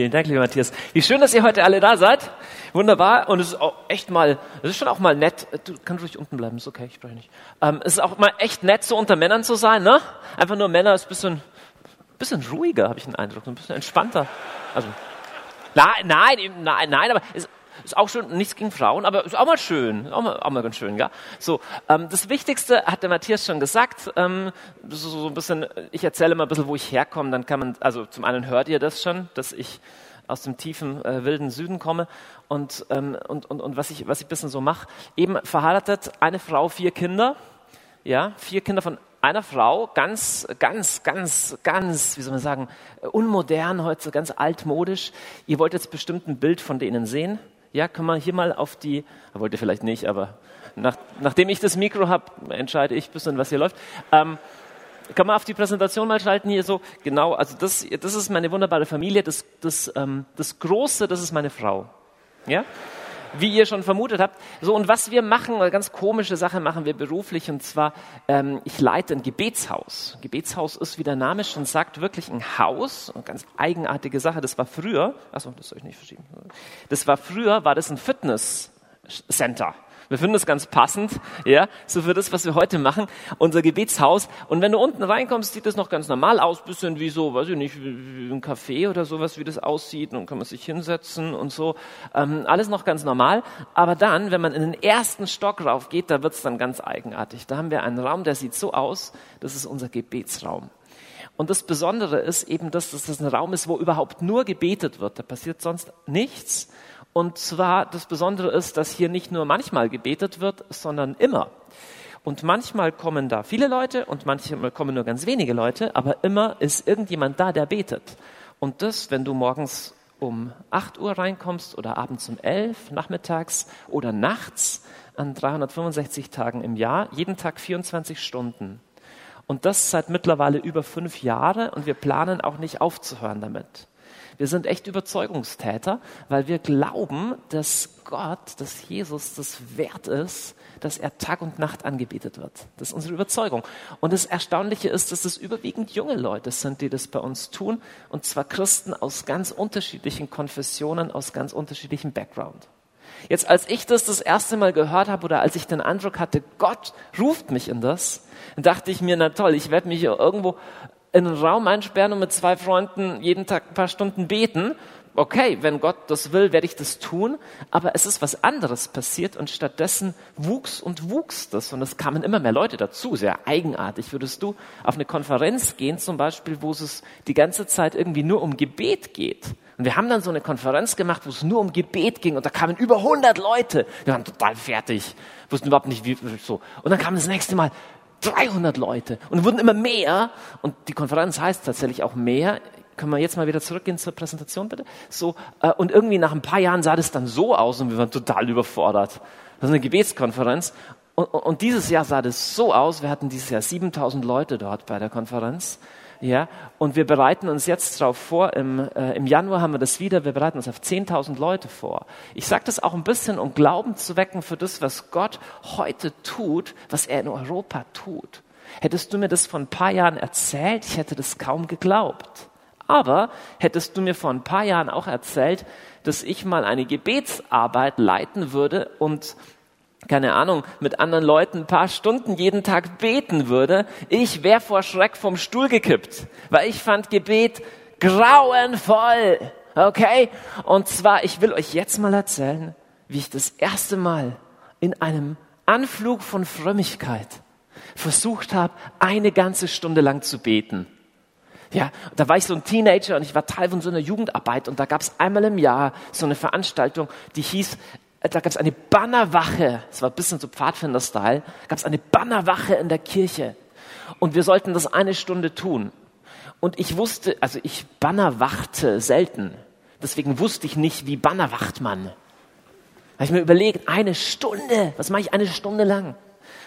Vielen Dank, lieber Matthias. Wie schön, dass ihr heute alle da seid. Wunderbar. Und es ist auch echt mal, es ist schon auch mal nett. Du kannst ruhig unten bleiben, ist okay, ich spreche nicht. Ähm, es ist auch mal echt nett, so unter Männern zu sein, ne? Einfach nur Männer ist ein bisschen, bisschen ruhiger, habe ich den Eindruck, ein bisschen entspannter. Also, nein, nein, nein, nein, aber es, ist auch schon nichts gegen Frauen, aber ist auch mal schön, auch mal, auch mal ganz schön, ja. So, ähm, das Wichtigste hat der Matthias schon gesagt. Ähm, so, so ein bisschen, ich erzähle mal ein bisschen, wo ich herkomme. Dann kann man, also zum einen hört ihr das schon, dass ich aus dem tiefen äh, wilden Süden komme und ähm, und und und was ich was ich ein bisschen so mache. Eben verheiratet, eine Frau, vier Kinder, ja, vier Kinder von einer Frau, ganz, ganz, ganz, ganz, wie soll man sagen, unmodern heute, ganz altmodisch. Ihr wollt jetzt bestimmt ein Bild von denen sehen. Ja, kann man hier mal auf die, wollte vielleicht nicht, aber nach, nachdem ich das Mikro habe, entscheide ich ein bisschen, was hier läuft. Ähm, kann man auf die Präsentation mal schalten hier so, genau, also das, das ist meine wunderbare Familie, das, das, ähm, das Große, das ist meine Frau. Ja? Wie ihr schon vermutet habt. So, und was wir machen, eine ganz komische Sache machen wir beruflich, und zwar, ähm, ich leite ein Gebetshaus. Gebetshaus ist, wie der Name schon sagt, wirklich ein Haus, eine ganz eigenartige Sache. Das war früher, achso, das soll ich nicht verschieben. Das war früher, war das ein Fitnesscenter. Wir finden das ganz passend, ja, so für das, was wir heute machen, unser Gebetshaus. Und wenn du unten reinkommst, sieht das noch ganz normal aus, bisschen wie so, weiß ich nicht, wie ein Café oder sowas, wie das aussieht. Und kann man sich hinsetzen und so. Ähm, alles noch ganz normal. Aber dann, wenn man in den ersten Stock rauf geht, da wird's dann ganz eigenartig. Da haben wir einen Raum, der sieht so aus, das ist unser Gebetsraum. Und das Besondere ist eben, dass das ein Raum ist, wo überhaupt nur gebetet wird. Da passiert sonst nichts. Und zwar das Besondere ist, dass hier nicht nur manchmal gebetet wird, sondern immer. Und manchmal kommen da viele Leute und manchmal kommen nur ganz wenige Leute, aber immer ist irgendjemand da, der betet. Und das, wenn du morgens um 8 Uhr reinkommst oder abends um 11, nachmittags oder nachts an 365 Tagen im Jahr, jeden Tag 24 Stunden. Und das seit mittlerweile über fünf Jahre und wir planen auch nicht aufzuhören damit. Wir sind echt Überzeugungstäter, weil wir glauben, dass Gott, dass Jesus das wert ist, dass er Tag und Nacht angebetet wird. Das ist unsere Überzeugung. Und das Erstaunliche ist, dass es überwiegend junge Leute sind, die das bei uns tun. Und zwar Christen aus ganz unterschiedlichen Konfessionen, aus ganz unterschiedlichem Background. Jetzt, als ich das das erste Mal gehört habe oder als ich den Eindruck hatte, Gott ruft mich in das, dachte ich mir, na toll, ich werde mich irgendwo in einen Raum einsperren und mit zwei Freunden jeden Tag ein paar Stunden beten. Okay, wenn Gott das will, werde ich das tun. Aber es ist was anderes passiert und stattdessen wuchs und wuchs das und es kamen immer mehr Leute dazu. Sehr eigenartig. Würdest du auf eine Konferenz gehen, zum Beispiel, wo es die ganze Zeit irgendwie nur um Gebet geht? Und wir haben dann so eine Konferenz gemacht, wo es nur um Gebet ging und da kamen über 100 Leute. Wir waren total fertig, wussten überhaupt nicht, wie so. Und dann kam das nächste Mal 300 Leute und wurden immer mehr. Und die Konferenz heißt tatsächlich auch mehr. Können wir jetzt mal wieder zurückgehen zur Präsentation, bitte? So, äh, und irgendwie nach ein paar Jahren sah das dann so aus und wir waren total überfordert. Das ist eine Gebetskonferenz. Und, und dieses Jahr sah das so aus. Wir hatten dieses Jahr 7000 Leute dort bei der Konferenz. Ja, und wir bereiten uns jetzt darauf vor, im, äh, im Januar haben wir das wieder, wir bereiten uns auf 10.000 Leute vor. Ich sage das auch ein bisschen, um Glauben zu wecken für das, was Gott heute tut, was er in Europa tut. Hättest du mir das vor ein paar Jahren erzählt, ich hätte das kaum geglaubt. Aber hättest du mir vor ein paar Jahren auch erzählt, dass ich mal eine Gebetsarbeit leiten würde und keine Ahnung, mit anderen Leuten ein paar Stunden jeden Tag beten würde, ich wäre vor Schreck vom Stuhl gekippt, weil ich fand Gebet grauenvoll. Okay? Und zwar, ich will euch jetzt mal erzählen, wie ich das erste Mal in einem Anflug von Frömmigkeit versucht habe, eine ganze Stunde lang zu beten. Ja, da war ich so ein Teenager und ich war Teil von so einer Jugendarbeit und da gab es einmal im Jahr so eine Veranstaltung, die hieß da gab es eine Bannerwache, es war ein bisschen so Pfadfinder-Style, gab es eine Bannerwache in der Kirche. Und wir sollten das eine Stunde tun. Und ich wusste, also ich bannerwachte selten. Deswegen wusste ich nicht, wie bannerwacht man. Da habe ich mir überlegt, eine Stunde, was mache ich eine Stunde lang?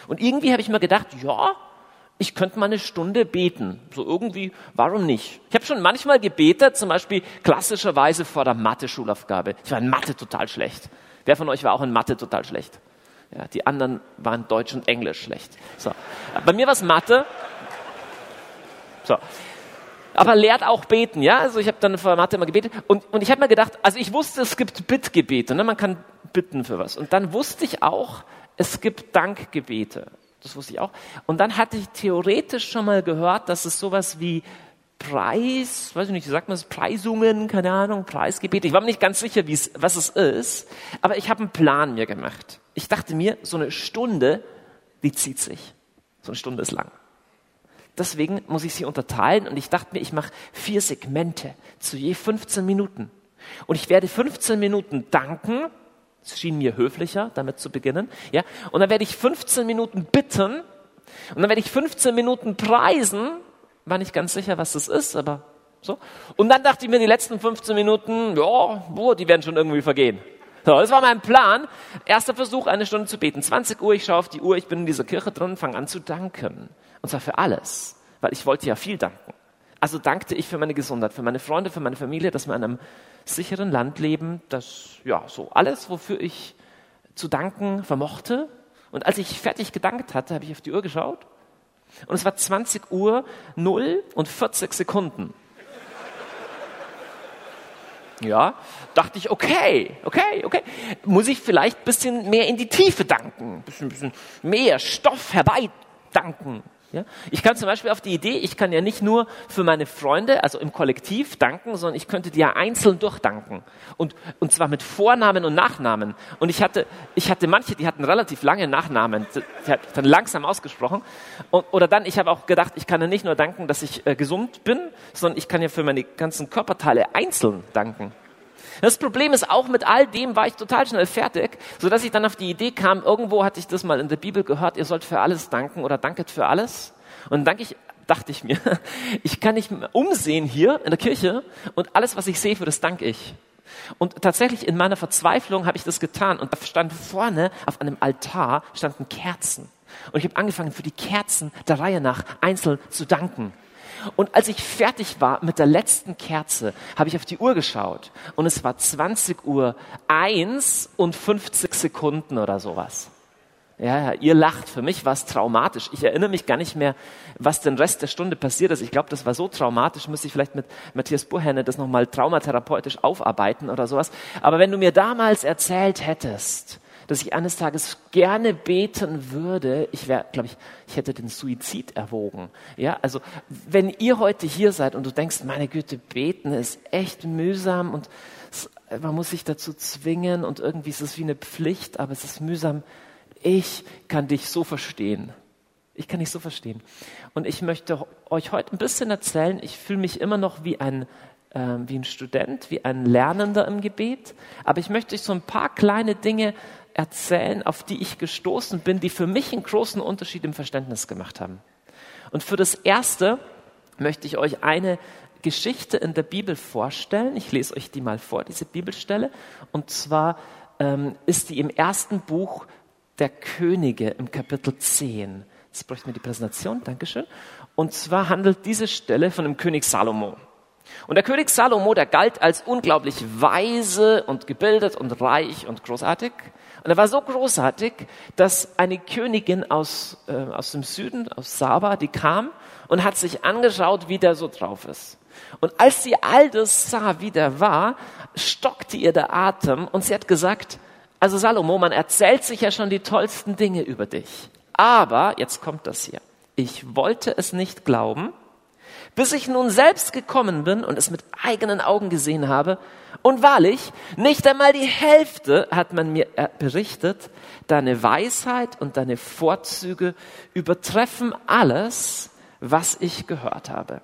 Und irgendwie habe ich mir gedacht, ja, ich könnte mal eine Stunde beten. So irgendwie, warum nicht? Ich habe schon manchmal gebetet, zum Beispiel klassischerweise vor der Mathe-Schulaufgabe. Ich war in Mathe total schlecht. Wer von euch war auch in Mathe total schlecht? Ja, die anderen waren Deutsch und Englisch schlecht. So. Bei mir war es Mathe. So. aber lehrt auch beten, ja. Also ich habe dann vor Mathe immer gebetet und, und ich habe mir gedacht, also ich wusste, es gibt Bittgebete, ne? man kann bitten für was. Und dann wusste ich auch, es gibt Dankgebete. Das wusste ich auch. Und dann hatte ich theoretisch schon mal gehört, dass es sowas wie Preis, weiß ich nicht, wie sagt man es, Preisungen, keine Ahnung, Preisgebete. Ich war mir nicht ganz sicher, wie es, was es ist, aber ich habe einen Plan mir gemacht. Ich dachte mir, so eine Stunde, die zieht sich. So eine Stunde ist lang. Deswegen muss ich sie unterteilen und ich dachte mir, ich mache vier Segmente zu je 15 Minuten. Und ich werde 15 Minuten danken. Es schien mir höflicher, damit zu beginnen. Ja? Und dann werde ich 15 Minuten bitten. Und dann werde ich 15 Minuten preisen. War nicht ganz sicher, was das ist, aber so. Und dann dachte ich mir, die letzten 15 Minuten, ja, die werden schon irgendwie vergehen. So, das war mein Plan. Erster Versuch, eine Stunde zu beten. 20 Uhr, ich schaue auf die Uhr, ich bin in dieser Kirche drin, fange an zu danken. Und zwar für alles, weil ich wollte ja viel danken. Also dankte ich für meine Gesundheit, für meine Freunde, für meine Familie, dass wir in einem sicheren Land leben, das, ja, so alles, wofür ich zu danken vermochte. Und als ich fertig gedankt hatte, habe ich auf die Uhr geschaut. Und es war 20 Uhr 0 und 40 Sekunden. Ja, dachte ich, okay, okay, okay. Muss ich vielleicht ein bisschen mehr in die Tiefe danken, ein bisschen, bisschen mehr Stoff herbei danken. Ja? Ich kann zum Beispiel auf die Idee, ich kann ja nicht nur für meine Freunde, also im Kollektiv danken, sondern ich könnte die ja einzeln durchdanken. Und, und zwar mit Vornamen und Nachnamen. Und ich hatte, ich hatte manche, die hatten relativ lange Nachnamen, die hat dann langsam ausgesprochen. Und, oder dann, ich habe auch gedacht, ich kann ja nicht nur danken, dass ich äh, gesund bin, sondern ich kann ja für meine ganzen Körperteile einzeln danken. Das Problem ist auch, mit all dem war ich total schnell fertig, so dass ich dann auf die Idee kam, irgendwo hatte ich das mal in der Bibel gehört, ihr sollt für alles danken oder danket für alles. Und danke ich, dachte ich mir, ich kann nicht umsehen hier in der Kirche und alles, was ich sehe, für das danke ich. Und tatsächlich in meiner Verzweiflung habe ich das getan und da stand vorne auf einem Altar standen Kerzen. Und ich habe angefangen, für die Kerzen der Reihe nach einzeln zu danken. Und als ich fertig war mit der letzten Kerze, habe ich auf die Uhr geschaut und es war 20 Uhr 1 und 50 Sekunden oder sowas. Ja, ihr lacht. Für mich war es traumatisch. Ich erinnere mich gar nicht mehr, was den Rest der Stunde passiert ist. Ich glaube, das war so traumatisch, müsste ich vielleicht mit Matthias Burhenne das nochmal traumatherapeutisch aufarbeiten oder sowas. Aber wenn du mir damals erzählt hättest, dass ich eines Tages gerne beten würde, ich wäre, glaube ich, ich hätte den Suizid erwogen. Ja, also wenn ihr heute hier seid und du denkst, meine Güte, beten ist echt mühsam und man muss sich dazu zwingen und irgendwie ist es wie eine Pflicht, aber es ist mühsam. Ich kann dich so verstehen. Ich kann dich so verstehen. Und ich möchte euch heute ein bisschen erzählen, ich fühle mich immer noch wie ein äh, wie ein Student, wie ein Lernender im Gebet. Aber ich möchte euch so ein paar kleine Dinge erzählen, auf die ich gestoßen bin, die für mich einen großen Unterschied im Verständnis gemacht haben. Und für das Erste möchte ich euch eine Geschichte in der Bibel vorstellen. Ich lese euch die mal vor, diese Bibelstelle. Und zwar ähm, ist die im ersten Buch der Könige im Kapitel 10. Jetzt bräuchten wir die Präsentation, Dankeschön. Und zwar handelt diese Stelle von dem König Salomo. Und der König Salomo, der galt als unglaublich weise und gebildet und reich und großartig. Und er war so großartig, dass eine Königin aus, äh, aus dem Süden, aus Saba, die kam und hat sich angeschaut, wie der so drauf ist. Und als sie all das sah, wie der war, stockte ihr der Atem und sie hat gesagt, also Salomo, man erzählt sich ja schon die tollsten Dinge über dich. Aber, jetzt kommt das hier, ich wollte es nicht glauben, bis ich nun selbst gekommen bin und es mit eigenen Augen gesehen habe. Und wahrlich, nicht einmal die Hälfte hat man mir berichtet, deine Weisheit und deine Vorzüge übertreffen alles, was ich gehört habe.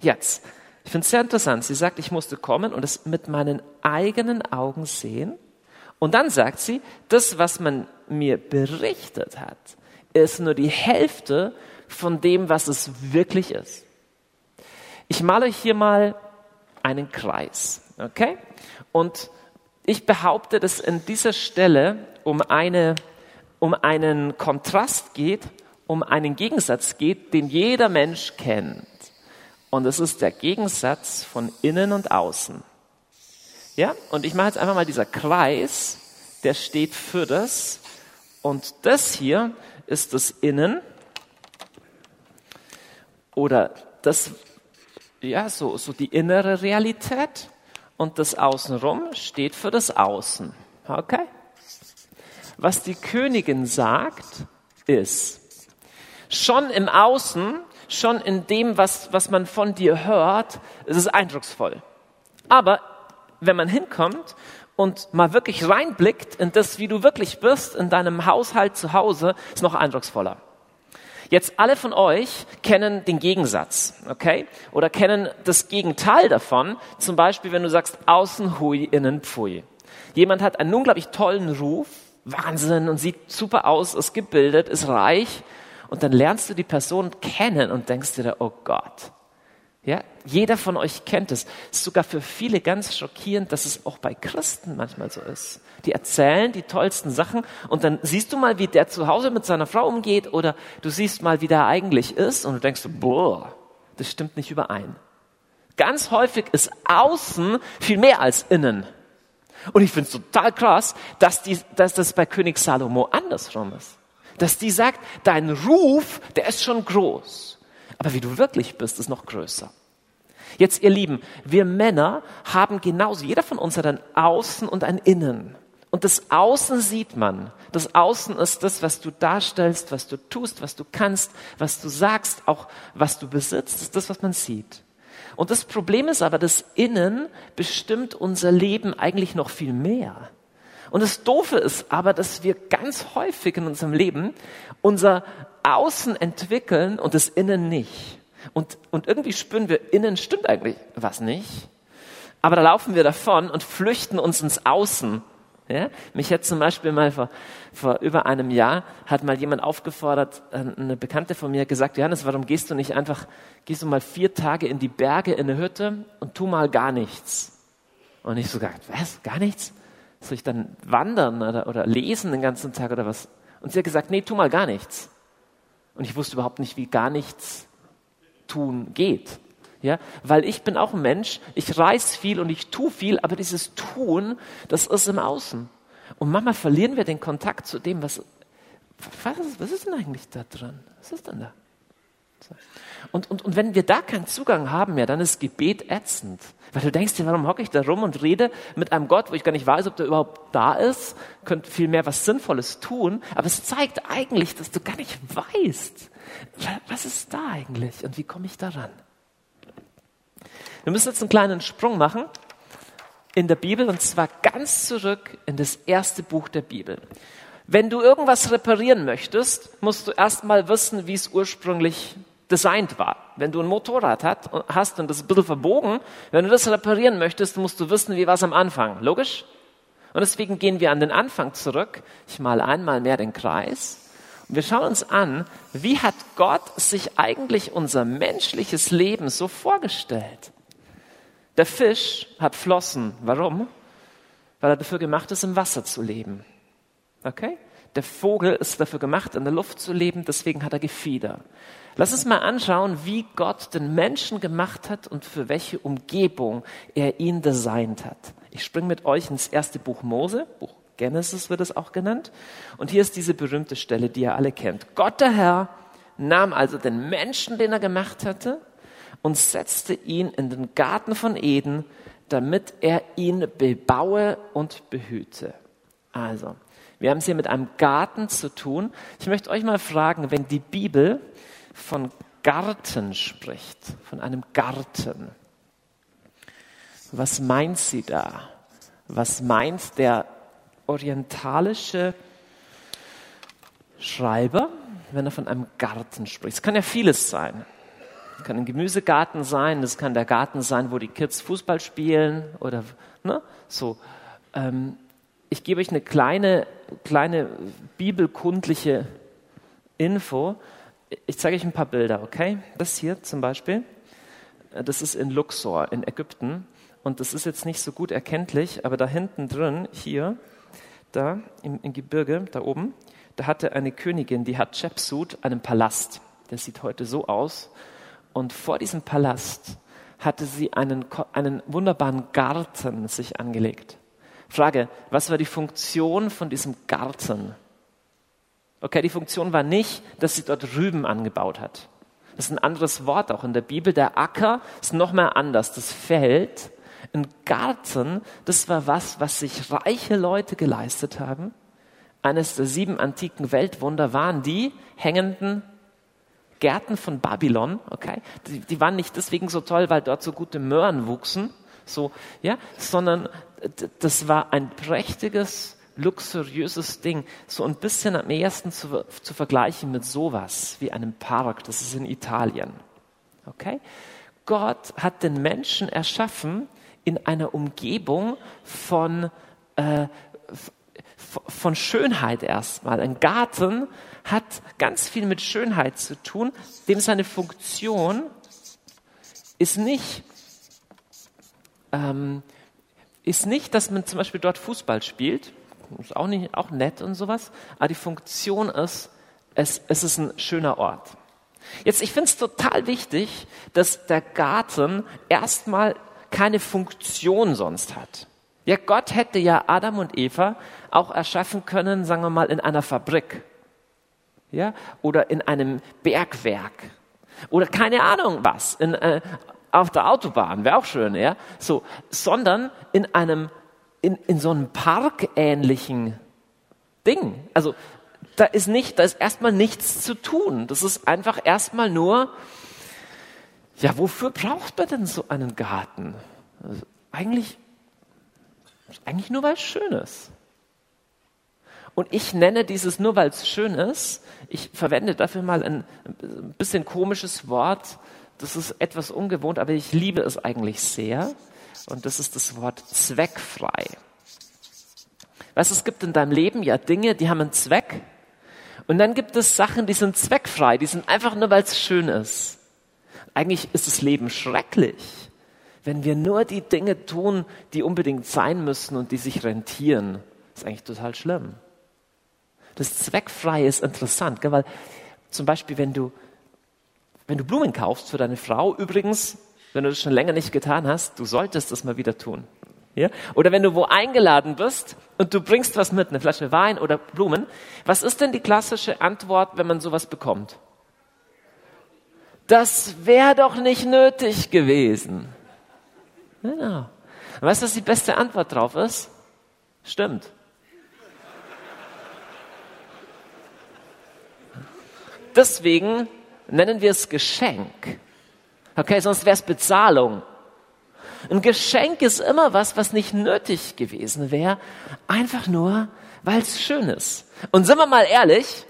Jetzt, ich finde es sehr interessant. Sie sagt, ich musste kommen und es mit meinen eigenen Augen sehen. Und dann sagt sie, das, was man mir berichtet hat, ist nur die Hälfte von dem, was es wirklich ist. Ich male hier mal einen Kreis, okay? Und ich behaupte, dass in dieser Stelle um eine, um einen Kontrast geht, um einen Gegensatz geht, den jeder Mensch kennt. Und es ist der Gegensatz von innen und außen. Ja? Und ich mache jetzt einfach mal dieser Kreis, der steht für das. Und das hier ist das Innen. Oder das, ja, so, so die innere Realität und das Außenrum steht für das Außen. Okay? Was die Königin sagt, ist, schon im Außen, schon in dem, was, was man von dir hört, ist es eindrucksvoll. Aber wenn man hinkommt und mal wirklich reinblickt in das, wie du wirklich bist, in deinem Haushalt zu Hause, ist noch eindrucksvoller. Jetzt alle von euch kennen den Gegensatz, okay? Oder kennen das Gegenteil davon. Zum Beispiel, wenn du sagst, außen hui, innen pfui. Jemand hat einen unglaublich tollen Ruf, Wahnsinn und sieht super aus, ist gebildet, ist reich. Und dann lernst du die Person kennen und denkst dir, oh Gott, ja, jeder von euch kennt. Es ist sogar für viele ganz schockierend, dass es auch bei Christen manchmal so ist. Die erzählen die tollsten Sachen und dann siehst du mal, wie der zu Hause mit seiner Frau umgeht oder du siehst mal, wie der eigentlich ist und du denkst, boah, das stimmt nicht überein. Ganz häufig ist außen viel mehr als innen. Und ich finde es total krass, dass, die, dass das bei König Salomo andersrum ist. Dass die sagt, dein Ruf, der ist schon groß. Aber wie du wirklich bist, ist noch größer. Jetzt, ihr Lieben, wir Männer haben genauso, jeder von uns hat ein Außen und ein Innen. Und das Außen sieht man. Das Außen ist das, was du darstellst, was du tust, was du kannst, was du sagst, auch was du besitzt, ist das, was man sieht. Und das Problem ist aber, das Innen bestimmt unser Leben eigentlich noch viel mehr. Und das Doofe ist aber, dass wir ganz häufig in unserem Leben unser Außen entwickeln und das Innen nicht. Und, und irgendwie spüren wir, innen stimmt eigentlich was nicht. Aber da laufen wir davon und flüchten uns ins Außen. Ja? Mich hat zum Beispiel mal vor, vor über einem Jahr, hat mal jemand aufgefordert, äh, eine Bekannte von mir gesagt, Johannes, warum gehst du nicht einfach, gehst du mal vier Tage in die Berge in eine Hütte und tu mal gar nichts. Und ich so gesagt, was, gar nichts? Soll ich dann wandern oder, oder lesen den ganzen Tag oder was? Und sie hat gesagt, nee, tu mal gar nichts. Und ich wusste überhaupt nicht, wie gar nichts tun geht. Ja, weil ich bin auch ein Mensch, ich reiß viel und ich tu viel, aber dieses Tun, das ist im Außen. Und manchmal verlieren wir den Kontakt zu dem, was, was, ist, was ist denn eigentlich da drin? Was ist denn da? Und, und, und wenn wir da keinen Zugang haben mehr, dann ist Gebet ätzend. Weil du denkst dir, warum hocke ich da rum und rede mit einem Gott, wo ich gar nicht weiß, ob der überhaupt da ist, könnte viel mehr was Sinnvolles tun, aber es zeigt eigentlich, dass du gar nicht weißt, was ist da eigentlich und wie komme ich daran? Wir müssen jetzt einen kleinen Sprung machen in der Bibel und zwar ganz zurück in das erste Buch der Bibel. Wenn du irgendwas reparieren möchtest, musst du erstmal wissen, wie es ursprünglich designt war. Wenn du ein Motorrad hat, hast und das ist ein bisschen verbogen, wenn du das reparieren möchtest, musst du wissen, wie war es am Anfang. Logisch? Und deswegen gehen wir an den Anfang zurück. Ich male einmal mehr den Kreis. Wir schauen uns an, wie hat Gott sich eigentlich unser menschliches Leben so vorgestellt? Der Fisch hat Flossen. Warum? Weil er dafür gemacht ist, im Wasser zu leben. Okay? Der Vogel ist dafür gemacht, in der Luft zu leben, deswegen hat er Gefieder. Lass uns mal anschauen, wie Gott den Menschen gemacht hat und für welche Umgebung er ihn designt hat. Ich springe mit euch ins erste Buch Mose, Buch Genesis wird es auch genannt. Und hier ist diese berühmte Stelle, die ihr alle kennt. Gott der Herr nahm also den Menschen, den er gemacht hatte, und setzte ihn in den Garten von Eden, damit er ihn bebaue und behüte. Also, wir haben es hier mit einem Garten zu tun. Ich möchte euch mal fragen, wenn die Bibel von Garten spricht, von einem Garten. Was meint sie da? Was meint der orientalische Schreiber, wenn er von einem Garten spricht? Es kann ja vieles sein. Es kann ein Gemüsegarten sein, es kann der Garten sein, wo die Kids Fußball spielen oder ne, so. Ähm, ich gebe euch eine kleine, kleine bibelkundliche Info ich zeige euch ein paar Bilder, okay? Das hier zum Beispiel, äh, das ist in Luxor in Ägypten und das ist jetzt nicht so gut erkenntlich, aber da hinten drin, hier, da im, im Gebirge, da oben, da hatte eine Königin, die hat Chepsut, einen Palast. Der sieht heute so aus. Und vor diesem Palast hatte sie einen, einen wunderbaren Garten sich angelegt. Frage, was war die Funktion von diesem Garten? Okay, die Funktion war nicht, dass sie dort Rüben angebaut hat. Das ist ein anderes Wort auch in der Bibel. Der Acker ist noch mehr anders. Das Feld, ein Garten, das war was, was sich reiche Leute geleistet haben. Eines der sieben antiken Weltwunder waren die hängenden Gärten von Babylon, okay? Die, die waren nicht deswegen so toll, weil dort so gute Möhren wuchsen, so, ja, sondern das war ein prächtiges, luxuriöses Ding, so ein bisschen am ersten zu, zu vergleichen mit sowas wie einem Park, das ist in Italien, okay? Gott hat den Menschen erschaffen in einer Umgebung von, äh, von Schönheit erstmal. Ein Garten hat ganz viel mit Schönheit zu tun, dem seine Funktion ist nicht, ähm, ist nicht, dass man zum Beispiel dort Fußball spielt, ist auch, nicht, auch nett und sowas, aber die Funktion ist, es, es ist ein schöner Ort. Jetzt, ich finde es total wichtig, dass der Garten erstmal keine Funktion sonst hat. Ja, Gott hätte ja Adam und Eva auch erschaffen können, sagen wir mal, in einer Fabrik. Ja, oder in einem Bergwerk. Oder keine Ahnung was, in, äh, auf der Autobahn, wäre auch schön, ja. So, sondern in einem, in, in so einem parkähnlichen Ding. Also, da ist nicht, da ist erstmal nichts zu tun. Das ist einfach erstmal nur, ja, wofür braucht man denn so einen Garten? Also eigentlich, eigentlich nur, weil es schön ist. Und ich nenne dieses nur, weil es schön ist, ich verwende dafür mal ein, ein bisschen komisches Wort. Das ist etwas ungewohnt, aber ich liebe es eigentlich sehr. Und das ist das Wort zweckfrei. Weißt du, es gibt in deinem Leben ja Dinge, die haben einen Zweck. Und dann gibt es Sachen, die sind zweckfrei, die sind einfach nur, weil es schön ist. Eigentlich ist das Leben schrecklich, wenn wir nur die Dinge tun, die unbedingt sein müssen und die sich rentieren. Das ist eigentlich total schlimm. Das Zweckfreie ist interessant, gell? weil zum Beispiel, wenn du, wenn du Blumen kaufst für deine Frau, übrigens, wenn du das schon länger nicht getan hast, du solltest das mal wieder tun. Ja? Oder wenn du wo eingeladen bist und du bringst was mit, eine Flasche Wein oder Blumen, was ist denn die klassische Antwort, wenn man sowas bekommt? Das wäre doch nicht nötig gewesen. Genau. Weißt du, was die beste Antwort drauf ist? Stimmt. Deswegen nennen wir es Geschenk. Okay, sonst wäre es Bezahlung. Ein Geschenk ist immer was, was nicht nötig gewesen wäre, einfach nur, weil es schön ist. Und sind wir mal ehrlich,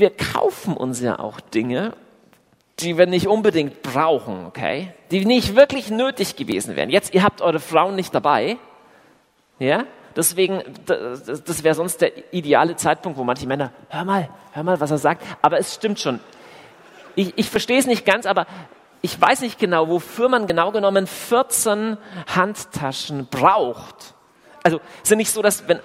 wir kaufen uns ja auch Dinge, die wir nicht unbedingt brauchen, okay? Die nicht wirklich nötig gewesen wären. Jetzt, ihr habt eure Frauen nicht dabei, ja? Deswegen, das, wäre sonst der ideale Zeitpunkt, wo manche Männer, hör mal, hör mal, was er sagt. Aber es stimmt schon. Ich, ich verstehe es nicht ganz, aber ich weiß nicht genau, wofür man genau genommen 14 Handtaschen braucht. Also es ist nicht so, dass wenn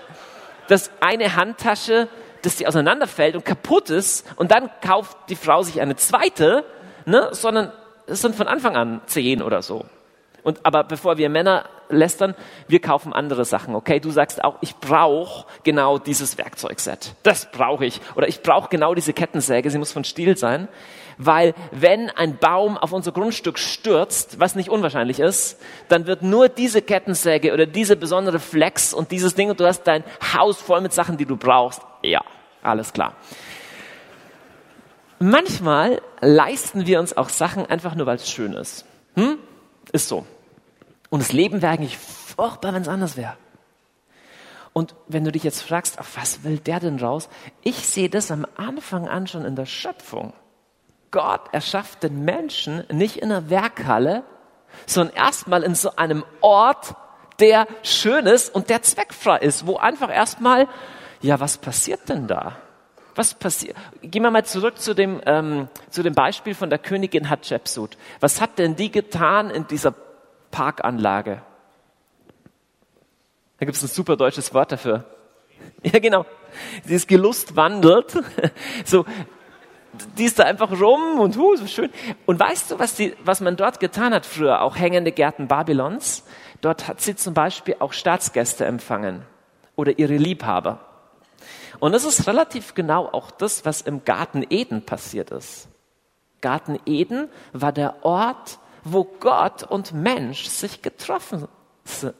dass eine Handtasche, dass die auseinanderfällt und kaputt ist und dann kauft die Frau sich eine zweite, ne, sondern es sind von Anfang an zehn oder so. Und aber bevor wir Männer lästern, wir kaufen andere Sachen, okay? Du sagst auch, ich brauche genau dieses Werkzeugset. Das brauche ich. Oder ich brauche genau diese Kettensäge, sie muss von Stiel sein. Weil wenn ein Baum auf unser Grundstück stürzt, was nicht unwahrscheinlich ist, dann wird nur diese Kettensäge oder diese besondere Flex und dieses Ding und du hast dein Haus voll mit Sachen, die du brauchst. Ja, alles klar. Manchmal leisten wir uns auch Sachen einfach nur, weil es schön ist. Hm? Ist so. Und das Leben wäre eigentlich furchtbar, wenn es anders wäre. Und wenn du dich jetzt fragst, auf was will der denn raus? Ich sehe das am Anfang an schon in der Schöpfung. Gott erschafft den Menschen nicht in einer Werkhalle, sondern erstmal in so einem Ort, der schön ist und der zweckfrei ist, wo einfach erstmal, ja, was passiert denn da? Was passiert? Gehen wir mal zurück zu dem, ähm, zu dem Beispiel von der Königin Hatschepsut. Was hat denn die getan in dieser Parkanlage? Da gibt es ein super deutsches Wort dafür. Ja, genau. Sie ist gelustwandelt. So, die ist da einfach rum und hu, so schön. Und weißt du, was, die, was man dort getan hat früher? Auch hängende Gärten Babylons. Dort hat sie zum Beispiel auch Staatsgäste empfangen oder ihre Liebhaber. Und es ist relativ genau auch das, was im Garten Eden passiert ist. Garten Eden war der Ort, wo Gott und Mensch sich getroffen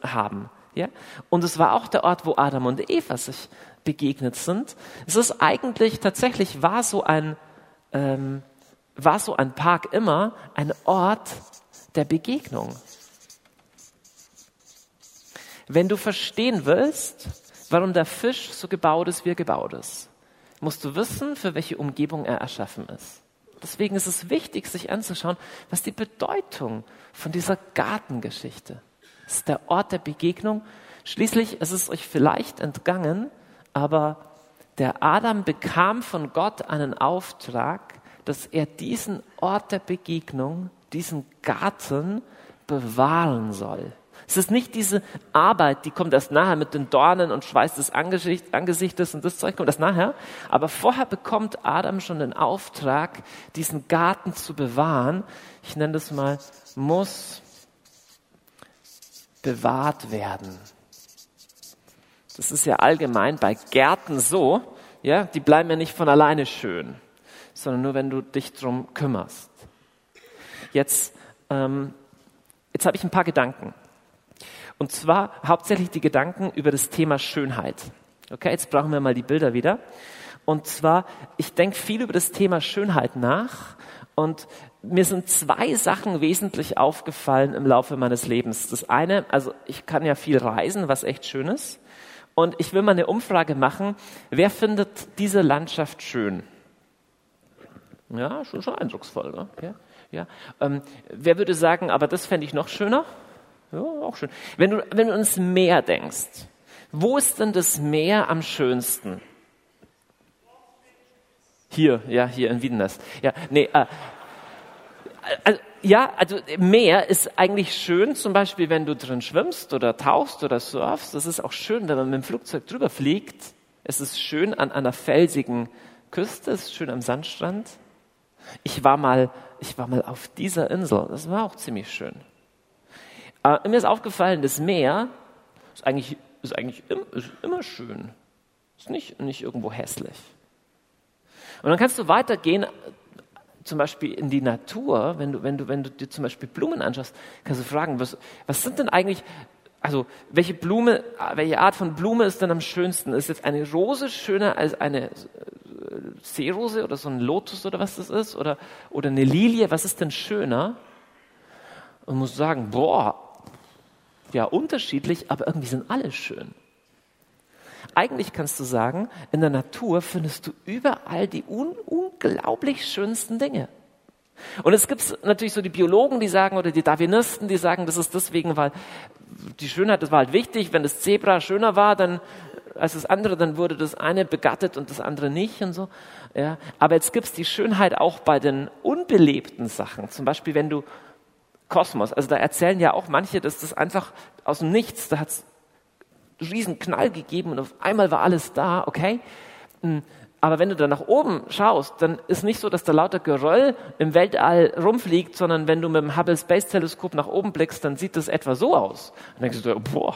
haben. Ja? Und es war auch der Ort, wo Adam und Eva sich begegnet sind. Es ist eigentlich tatsächlich war so ein ähm, war so ein Park immer ein Ort der Begegnung. Wenn du verstehen willst, warum der Fisch so gebaut ist, wie er gebaut ist, musst du wissen, für welche Umgebung er erschaffen ist. Deswegen ist es wichtig, sich anzuschauen, was die Bedeutung von dieser Gartengeschichte ist. Es der Ort der Begegnung. Schließlich ist es euch vielleicht entgangen, aber der Adam bekam von Gott einen Auftrag, dass er diesen Ort der Begegnung, diesen Garten bewahren soll. Es ist nicht diese Arbeit, die kommt erst nachher mit den Dornen und Schweiß des Angesichtes und das Zeug kommt erst nachher. Aber vorher bekommt Adam schon den Auftrag, diesen Garten zu bewahren. Ich nenne das mal, muss bewahrt werden. Das ist ja allgemein bei Gärten so, ja, die bleiben ja nicht von alleine schön, sondern nur wenn du dich drum kümmerst. Jetzt, ähm, jetzt habe ich ein paar Gedanken. Und zwar hauptsächlich die Gedanken über das Thema Schönheit. Okay, jetzt brauchen wir mal die Bilder wieder. Und zwar, ich denke viel über das Thema Schönheit nach und mir sind zwei Sachen wesentlich aufgefallen im Laufe meines Lebens. Das eine, also ich kann ja viel reisen, was echt schön ist. Und ich will mal eine Umfrage machen. Wer findet diese Landschaft schön? Ja, schon, schon eindrucksvoll. Ne? Ja, ja. Ähm, wer würde sagen, aber das fände ich noch schöner? Ja, auch schön. Wenn du, wenn du ans Meer denkst, wo ist denn das Meer am schönsten? Hier, ja, hier in Wiedenest. Ja, nee, äh, also, ja, also Meer ist eigentlich schön, zum Beispiel, wenn du drin schwimmst oder tauchst oder surfst. Das ist auch schön, wenn man mit dem Flugzeug drüber fliegt. Es ist schön an einer felsigen Küste, es ist schön am Sandstrand. Ich war mal, ich war mal auf dieser Insel. Das war auch ziemlich schön. Aber mir ist aufgefallen, das Meer ist eigentlich, ist eigentlich ist immer schön. Ist nicht, nicht irgendwo hässlich. Und dann kannst du weitergehen, zum Beispiel in die Natur, wenn du, wenn du, wenn du dir zum Beispiel Blumen anschaust, kannst du fragen, was, was sind denn eigentlich, also welche Blume, welche Art von Blume ist denn am schönsten? Ist jetzt eine Rose schöner als eine äh, Seerose oder so ein Lotus oder was das ist? Oder, oder eine Lilie, was ist denn schöner? Und muss sagen, boah, ja unterschiedlich, aber irgendwie sind alle schön. Eigentlich kannst du sagen, in der Natur findest du überall die un unglaublich schönsten Dinge. Und es gibt natürlich so die Biologen, die sagen, oder die Darwinisten, die sagen, das ist deswegen, weil die Schönheit, das war halt wichtig, wenn das Zebra schöner war, dann als das andere, dann wurde das eine begattet und das andere nicht und so. Ja. Aber jetzt gibt es die Schönheit auch bei den unbelebten Sachen. Zum Beispiel, wenn du Kosmos. Also da erzählen ja auch manche, dass das einfach aus dem Nichts, da hat es riesen Knall gegeben und auf einmal war alles da, okay? Hm, aber wenn du da nach oben schaust, dann ist nicht so, dass da lauter Geröll im Weltall rumfliegt, sondern wenn du mit dem Hubble Space Teleskop nach oben blickst, dann sieht das etwa so aus. Und dann denkst du, boah.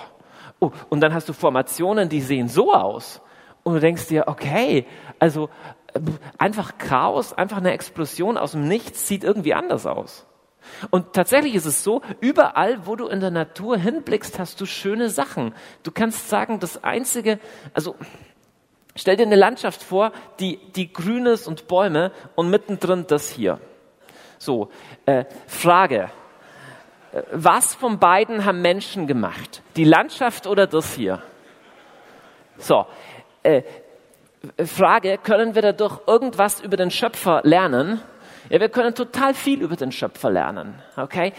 Oh, und dann hast du Formationen, die sehen so aus. Und du denkst dir, okay, also äh, einfach Chaos, einfach eine Explosion aus dem Nichts sieht irgendwie anders aus. Und tatsächlich ist es so, überall, wo du in der Natur hinblickst, hast du schöne Sachen. Du kannst sagen, das einzige, also stell dir eine Landschaft vor, die, die grün ist und Bäume und mittendrin das hier. So, äh, Frage. Äh, was von beiden haben Menschen gemacht? Die Landschaft oder das hier? So, äh, Frage, können wir dadurch irgendwas über den Schöpfer lernen? Ja, wir können total viel über den Schöpfer lernen. Okay?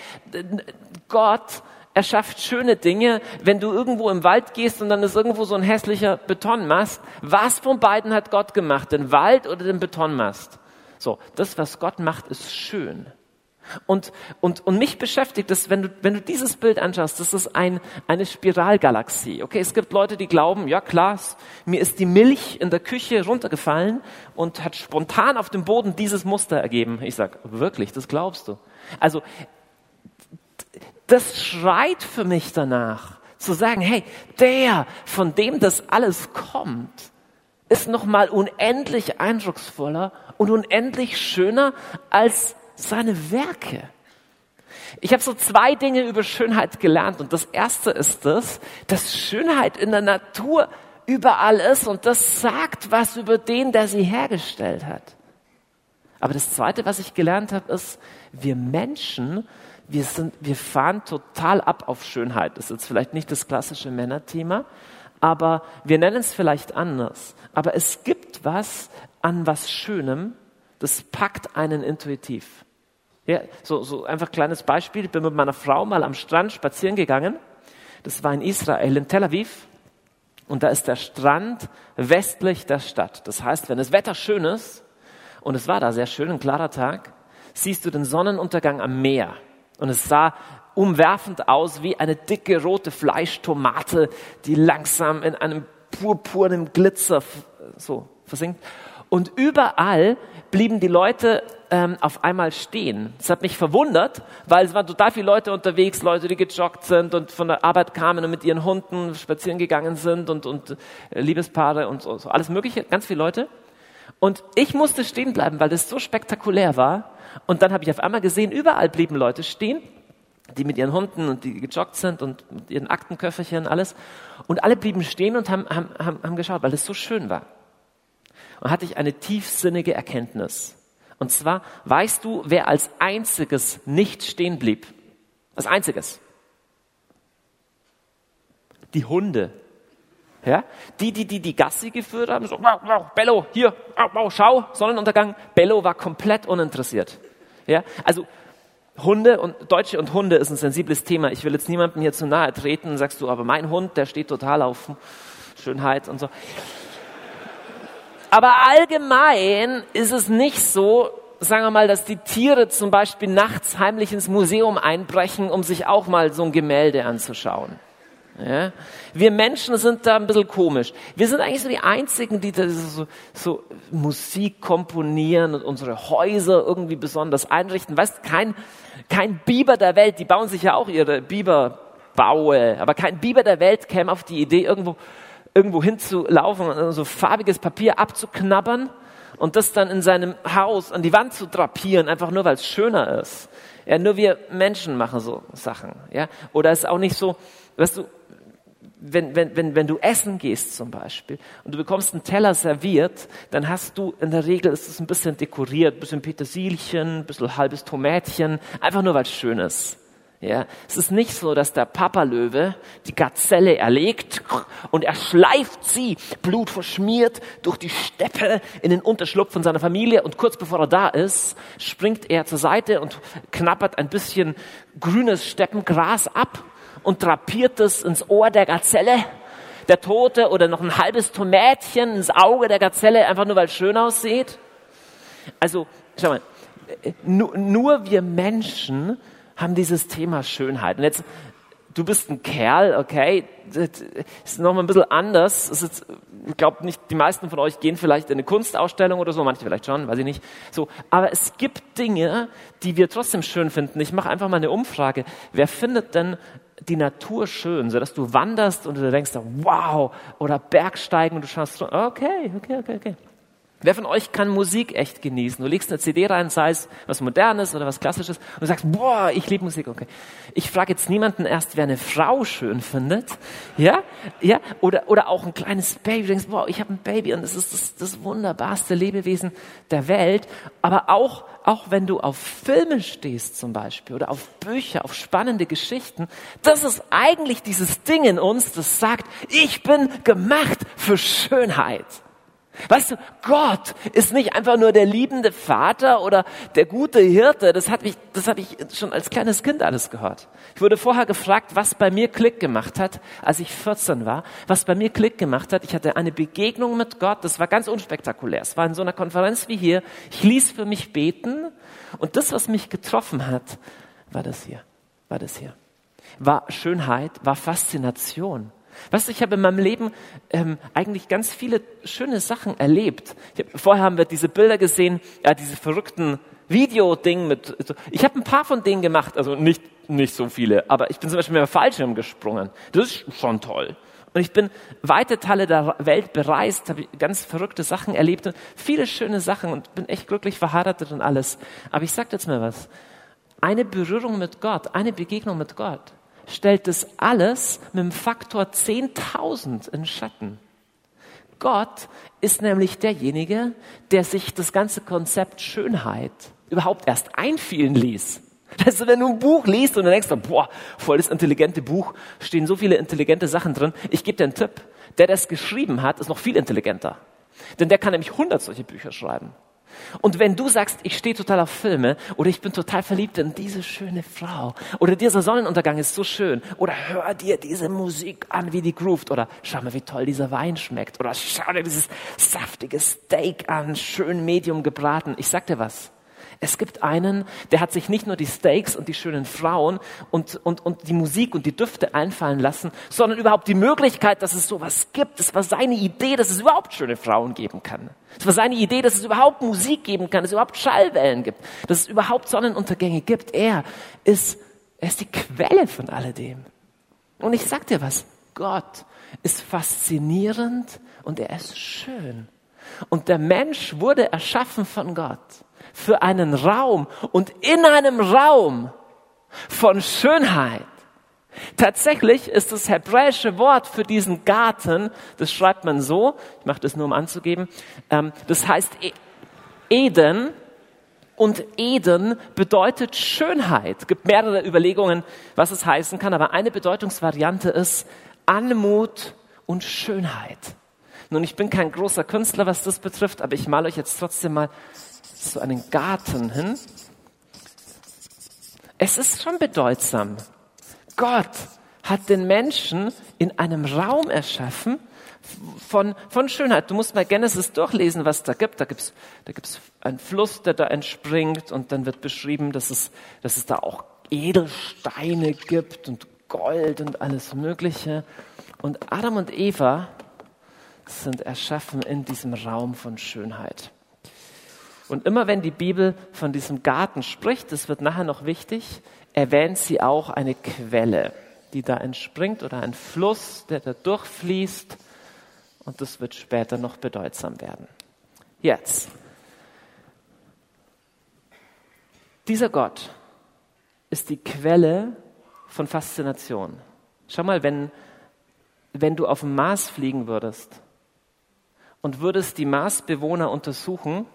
Gott erschafft schöne Dinge. Wenn du irgendwo im Wald gehst und dann ist irgendwo so ein hässlicher Betonmast, was von beiden hat Gott gemacht? Den Wald oder den Betonmast? So, das, was Gott macht, ist schön. Und, und, und mich beschäftigt es, wenn du, wenn du dieses Bild anschaust, das ist ein, eine Spiralgalaxie. Okay, es gibt Leute, die glauben, ja klar, mir ist die Milch in der Küche runtergefallen und hat spontan auf dem Boden dieses Muster ergeben. Ich sag, wirklich, das glaubst du? Also, das schreit für mich danach, zu sagen, hey, der, von dem das alles kommt, ist nochmal unendlich eindrucksvoller und unendlich schöner als seine Werke. Ich habe so zwei Dinge über Schönheit gelernt und das erste ist das, dass Schönheit in der Natur überall ist und das sagt was über den, der sie hergestellt hat. Aber das zweite, was ich gelernt habe, ist, wir Menschen, wir sind, wir fahren total ab auf Schönheit. Das ist jetzt vielleicht nicht das klassische Männerthema, aber wir nennen es vielleicht anders. Aber es gibt was an was Schönem, das packt einen intuitiv. Ja, so, so einfach kleines Beispiel. Ich bin mit meiner Frau mal am Strand spazieren gegangen. Das war in Israel, in Tel Aviv. Und da ist der Strand westlich der Stadt. Das heißt, wenn das Wetter schön ist, und es war da sehr schön, ein klarer Tag, siehst du den Sonnenuntergang am Meer. Und es sah umwerfend aus wie eine dicke rote Fleischtomate, die langsam in einem purpurnen Glitzer so versinkt. Und überall blieben die Leute ähm, auf einmal stehen. Das hat mich verwundert, weil es waren total viele Leute unterwegs, Leute, die gejoggt sind und von der Arbeit kamen und mit ihren Hunden spazieren gegangen sind und, und äh, Liebespaare und so, alles Mögliche, ganz viele Leute. Und ich musste stehen bleiben, weil das so spektakulär war. Und dann habe ich auf einmal gesehen, überall blieben Leute stehen, die mit ihren Hunden und die gejoggt sind und mit ihren Aktenköfferchen alles. Und alle blieben stehen und haben, haben, haben, haben geschaut, weil es so schön war. Und hatte ich eine tiefsinnige Erkenntnis. Und zwar, weißt du, wer als einziges nicht stehen blieb? Als einziges. Die Hunde. Ja? Die, die, die die Gassi geführt haben, so, wow, wow, Bello, hier, wow, schau, Sonnenuntergang. Bello war komplett uninteressiert. Ja? Also, Hunde und Deutsche und Hunde ist ein sensibles Thema. Ich will jetzt niemandem hier zu nahe treten. Sagst du, aber mein Hund, der steht total auf Schönheit und so. Aber allgemein ist es nicht so, sagen wir mal, dass die Tiere zum Beispiel nachts heimlich ins Museum einbrechen, um sich auch mal so ein Gemälde anzuschauen. Ja? Wir Menschen sind da ein bisschen komisch. Wir sind eigentlich so die Einzigen, die so, so Musik komponieren und unsere Häuser irgendwie besonders einrichten. Weißt, kein, kein Biber der Welt, die bauen sich ja auch ihre Biberbaue, aber kein Biber der Welt käme auf die Idee, irgendwo irgendwo hinzulaufen so farbiges Papier abzuknabbern und das dann in seinem Haus an die Wand zu drapieren, einfach nur weil es schöner ist. Ja, nur wir Menschen machen so Sachen. Ja, oder ist auch nicht so, weißt du, wenn, wenn, wenn, wenn du essen gehst zum Beispiel und du bekommst einen Teller serviert, dann hast du in der Regel ist es ein bisschen dekoriert, ein bisschen Petersilchen, ein bisschen halbes Tomätchen, einfach nur weil es schön ist. Ja, es ist nicht so, dass der Papalöwe die Gazelle erlegt und er schleift sie, blutverschmiert, durch die Steppe in den Unterschlupf von seiner Familie und kurz bevor er da ist, springt er zur Seite und knappert ein bisschen grünes Steppengras ab und drapiert es ins Ohr der Gazelle, der Tote oder noch ein halbes Tomätchen ins Auge der Gazelle, einfach nur weil es schön aussieht. Also, schau mal, nur wir Menschen haben dieses Thema Schönheit. Und jetzt, du bist ein Kerl, okay, das ist nochmal ein bisschen anders. Jetzt, ich glaube nicht, die meisten von euch gehen vielleicht in eine Kunstausstellung oder so, manche vielleicht schon, weiß ich nicht. So, aber es gibt Dinge, die wir trotzdem schön finden. Ich mache einfach mal eine Umfrage. Wer findet denn die Natur schön, so dass du wanderst und du denkst, wow, oder Bergsteigen und du schaust, okay, okay, okay, okay. Wer von euch kann Musik echt genießen? Du legst eine CD rein, sei es was Modernes oder was Klassisches, und sagst, boah, ich liebe Musik, okay. Ich frage jetzt niemanden erst, wer eine Frau schön findet, ja, ja, oder, oder auch ein kleines Baby, du denkst, boah, ich habe ein Baby und es ist das, das wunderbarste Lebewesen der Welt, aber auch, auch wenn du auf Filme stehst zum Beispiel oder auf Bücher, auf spannende Geschichten, das ist eigentlich dieses Ding in uns, das sagt, ich bin gemacht für Schönheit. Weißt du, Gott ist nicht einfach nur der liebende Vater oder der gute Hirte. Das habe ich, das habe ich schon als kleines Kind alles gehört. Ich wurde vorher gefragt, was bei mir Klick gemacht hat, als ich 14 war. Was bei mir Klick gemacht hat, ich hatte eine Begegnung mit Gott. Das war ganz unspektakulär. Es war in so einer Konferenz wie hier. Ich ließ für mich beten und das, was mich getroffen hat, war das hier. War das hier. War Schönheit, war Faszination. Weißt du, ich habe in meinem Leben ähm, eigentlich ganz viele schöne Sachen erlebt. Hab, vorher haben wir diese Bilder gesehen, ja, diese verrückten Videoding mit. Ich habe ein paar von denen gemacht, also nicht nicht so viele, aber ich bin zum Beispiel mit dem Fallschirm gesprungen. Das ist schon toll. Und ich bin weite Teile der Welt bereist, habe ganz verrückte Sachen erlebt und viele schöne Sachen und bin echt glücklich verheiratet und alles. Aber ich sage jetzt mal was. Eine Berührung mit Gott, eine Begegnung mit Gott stellt das alles mit dem Faktor 10.000 in Schatten. Gott ist nämlich derjenige, der sich das ganze Konzept Schönheit überhaupt erst einfielen ließ. Also wenn du ein Buch liest und dann denkst, boah, voll das intelligente Buch, stehen so viele intelligente Sachen drin. Ich gebe dir einen Tipp. Der, der es geschrieben hat, ist noch viel intelligenter. Denn der kann nämlich hundert solche Bücher schreiben. Und wenn du sagst, ich stehe total auf Filme oder ich bin total verliebt in diese schöne Frau oder dieser Sonnenuntergang ist so schön oder hör dir diese Musik an, wie die groovt oder schau mal, wie toll dieser Wein schmeckt oder schau dir dieses saftige Steak an, schön medium gebraten. Ich sag dir was. Es gibt einen, der hat sich nicht nur die Steaks und die schönen Frauen und, und, und die Musik und die Düfte einfallen lassen, sondern überhaupt die Möglichkeit, dass es sowas gibt. Es war seine Idee, dass es überhaupt schöne Frauen geben kann. Es war seine Idee, dass es überhaupt Musik geben kann, dass es überhaupt Schallwellen gibt, dass es überhaupt Sonnenuntergänge gibt. Er ist, er ist die Quelle von alledem. Und ich sag dir was, Gott ist faszinierend und er ist schön. Und der Mensch wurde erschaffen von Gott für einen Raum und in einem Raum von Schönheit. Tatsächlich ist das hebräische Wort für diesen Garten, das schreibt man so, ich mache das nur um anzugeben, ähm, das heißt e- Eden und Eden bedeutet Schönheit. Es gibt mehrere Überlegungen, was es heißen kann, aber eine Bedeutungsvariante ist Anmut und Schönheit. Nun, ich bin kein großer Künstler, was das betrifft, aber ich male euch jetzt trotzdem mal so einen Garten hin. Es ist schon bedeutsam. Gott hat den Menschen in einem Raum erschaffen von, von Schönheit. Du musst mal Genesis durchlesen, was da gibt. Da gibt's da gibt's einen Fluss, der da entspringt und dann wird beschrieben, dass es, dass es da auch Edelsteine gibt und Gold und alles Mögliche. Und Adam und Eva sind erschaffen in diesem Raum von Schönheit. Und immer wenn die Bibel von diesem Garten spricht, das wird nachher noch wichtig, erwähnt sie auch eine Quelle, die da entspringt oder ein Fluss, der da durchfließt. Und das wird später noch bedeutsam werden. Jetzt. Dieser Gott ist die Quelle von Faszination. Schau mal, wenn, wenn du auf dem Mars fliegen würdest und würdest die Marsbewohner untersuchen,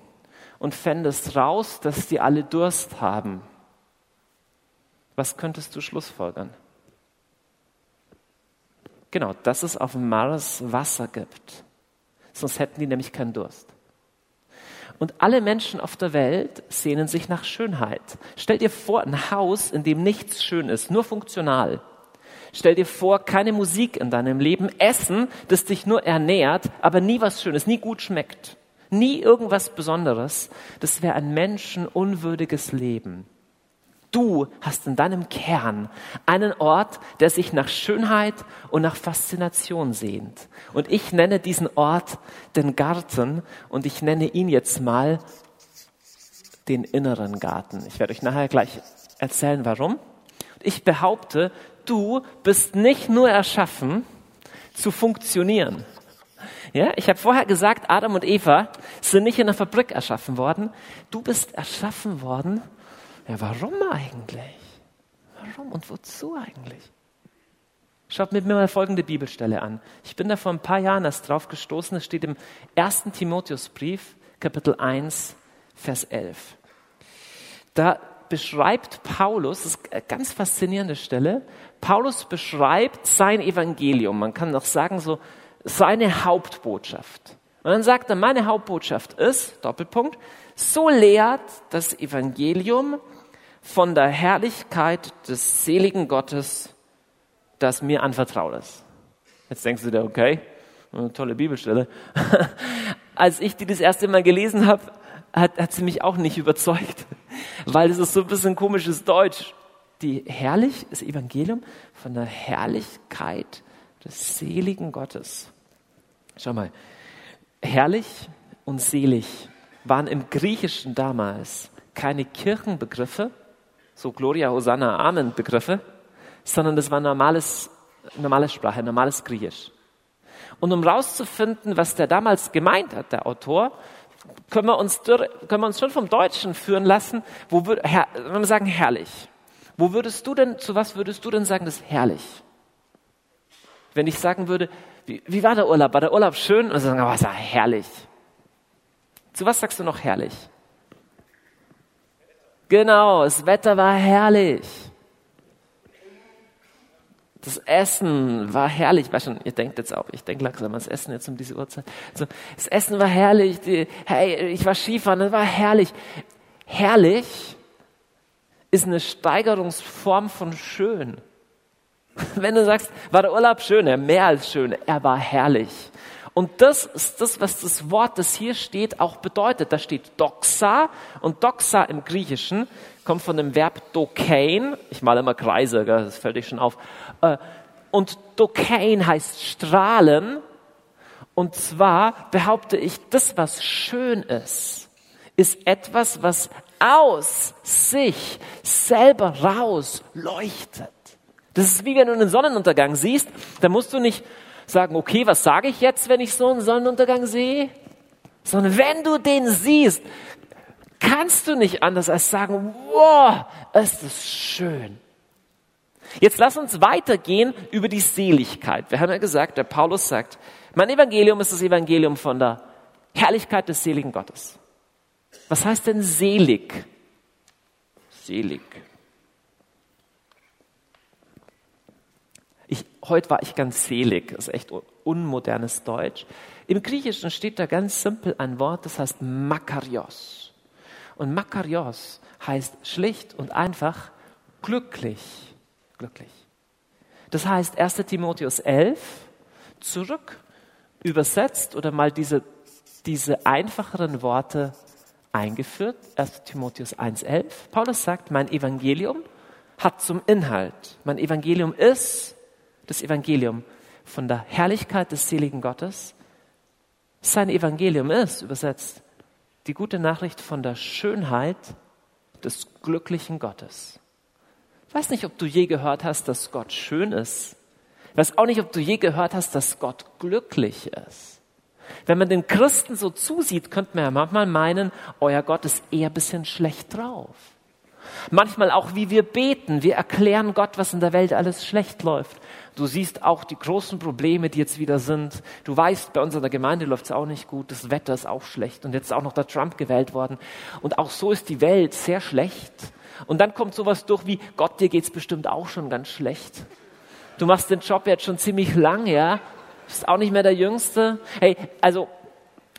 und fändest raus, dass die alle Durst haben, was könntest du schlussfolgern? Genau, dass es auf dem Mars Wasser gibt. Sonst hätten die nämlich keinen Durst. Und alle Menschen auf der Welt sehnen sich nach Schönheit. Stell dir vor, ein Haus, in dem nichts schön ist, nur funktional. Stell dir vor, keine Musik in deinem Leben, Essen, das dich nur ernährt, aber nie was Schönes, nie gut schmeckt nie irgendwas Besonderes. Das wäre ein menschenunwürdiges Leben. Du hast in deinem Kern einen Ort, der sich nach Schönheit und nach Faszination sehnt. Und ich nenne diesen Ort den Garten und ich nenne ihn jetzt mal den inneren Garten. Ich werde euch nachher gleich erzählen, warum. Ich behaupte, du bist nicht nur erschaffen, zu funktionieren. Ja, ich habe vorher gesagt, Adam und Eva sind nicht in einer Fabrik erschaffen worden. Du bist erschaffen worden. Ja, warum eigentlich? Warum und wozu eigentlich? Schaut mit mir mal folgende Bibelstelle an. Ich bin da vor ein paar Jahren erst drauf gestoßen. Es steht im 1. Timotheusbrief, Kapitel 1, Vers 11. Da beschreibt Paulus, das ist eine ganz faszinierende Stelle, Paulus beschreibt sein Evangelium. Man kann noch sagen, so seine Hauptbotschaft. Und dann sagt er, meine Hauptbotschaft ist, Doppelpunkt, so lehrt das Evangelium von der Herrlichkeit des seligen Gottes, das mir anvertraut ist. Jetzt denkst du dir, okay, eine tolle Bibelstelle. Als ich die das erste Mal gelesen habe, hat, hat sie mich auch nicht überzeugt, weil es ist so ein bisschen komisches Deutsch. Die herrlich, das Evangelium von der Herrlichkeit des seligen Gottes. Schau mal, herrlich und selig waren im Griechischen damals keine Kirchenbegriffe, so Gloria, Hosanna, Amen Begriffe, sondern das war normales, normale Sprache, normales Griechisch. Und um rauszufinden, was der damals gemeint hat, der Autor, können wir uns, können wir uns schon vom Deutschen führen lassen, wo würde, wenn wir sagen herrlich. Wo würdest du denn, zu was würdest du denn sagen, das ist herrlich? Wenn ich sagen würde, wie, wie war der Urlaub? War der Urlaub schön? Und sie sagen, oh, es war herrlich. Zu was sagst du noch herrlich? Genau, das Wetter war herrlich. Das Essen war herrlich. Weißt schon, ihr denkt jetzt auch, ich denke langsam ans Essen jetzt um diese Uhrzeit. Also, das Essen war herrlich. Die, hey, ich war Skifahren, das war herrlich. Herrlich ist eine Steigerungsform von schön. Wenn du sagst, war der Urlaub schön, ja, mehr als schön, er war herrlich. Und das ist das, was das Wort, das hier steht, auch bedeutet. Da steht Doxa und Doxa im Griechischen kommt von dem Verb dokein. Ich male immer Kreise, das fällt euch schon auf. Äh, und dokein heißt strahlen. Und zwar behaupte ich, das, was schön ist, ist etwas, was aus sich selber raus leuchtet. Das ist wie wenn du einen Sonnenuntergang siehst, da musst du nicht sagen, okay, was sage ich jetzt, wenn ich so einen Sonnenuntergang sehe? Sondern wenn du den siehst, kannst du nicht anders als sagen, wow, ist das schön. Jetzt lass uns weitergehen über die Seligkeit. Wir haben ja gesagt, der Paulus sagt, mein Evangelium ist das Evangelium von der Herrlichkeit des seligen Gottes. Was heißt denn selig? Selig. Ich, heute war ich ganz selig, das ist echt unmodernes Deutsch. Im Griechischen steht da ganz simpel ein Wort, das heißt Makarios. Und Makarios heißt schlicht und einfach glücklich. Glücklich. Das heißt 1 Timotheus 11 zurück übersetzt oder mal diese, diese einfacheren Worte eingeführt. 1 Timotheus 1.11. Paulus sagt, mein Evangelium hat zum Inhalt, mein Evangelium ist das Evangelium von der Herrlichkeit des seligen Gottes. Sein Evangelium ist, übersetzt, die gute Nachricht von der Schönheit des glücklichen Gottes. Ich weiß nicht, ob du je gehört hast, dass Gott schön ist. Ich weiß auch nicht, ob du je gehört hast, dass Gott glücklich ist. Wenn man den Christen so zusieht, könnte man ja manchmal meinen, euer Gott ist eher ein bisschen schlecht drauf. Manchmal auch, wie wir beten. Wir erklären Gott, was in der Welt alles schlecht läuft. Du siehst auch die großen Probleme, die jetzt wieder sind. Du weißt, bei uns in der Gemeinde läuft es auch nicht gut. Das Wetter ist auch schlecht. Und jetzt ist auch noch der Trump gewählt worden. Und auch so ist die Welt sehr schlecht. Und dann kommt sowas durch wie, Gott, dir geht's bestimmt auch schon ganz schlecht. Du machst den Job jetzt schon ziemlich lang, ja bist auch nicht mehr der Jüngste. Hey, also,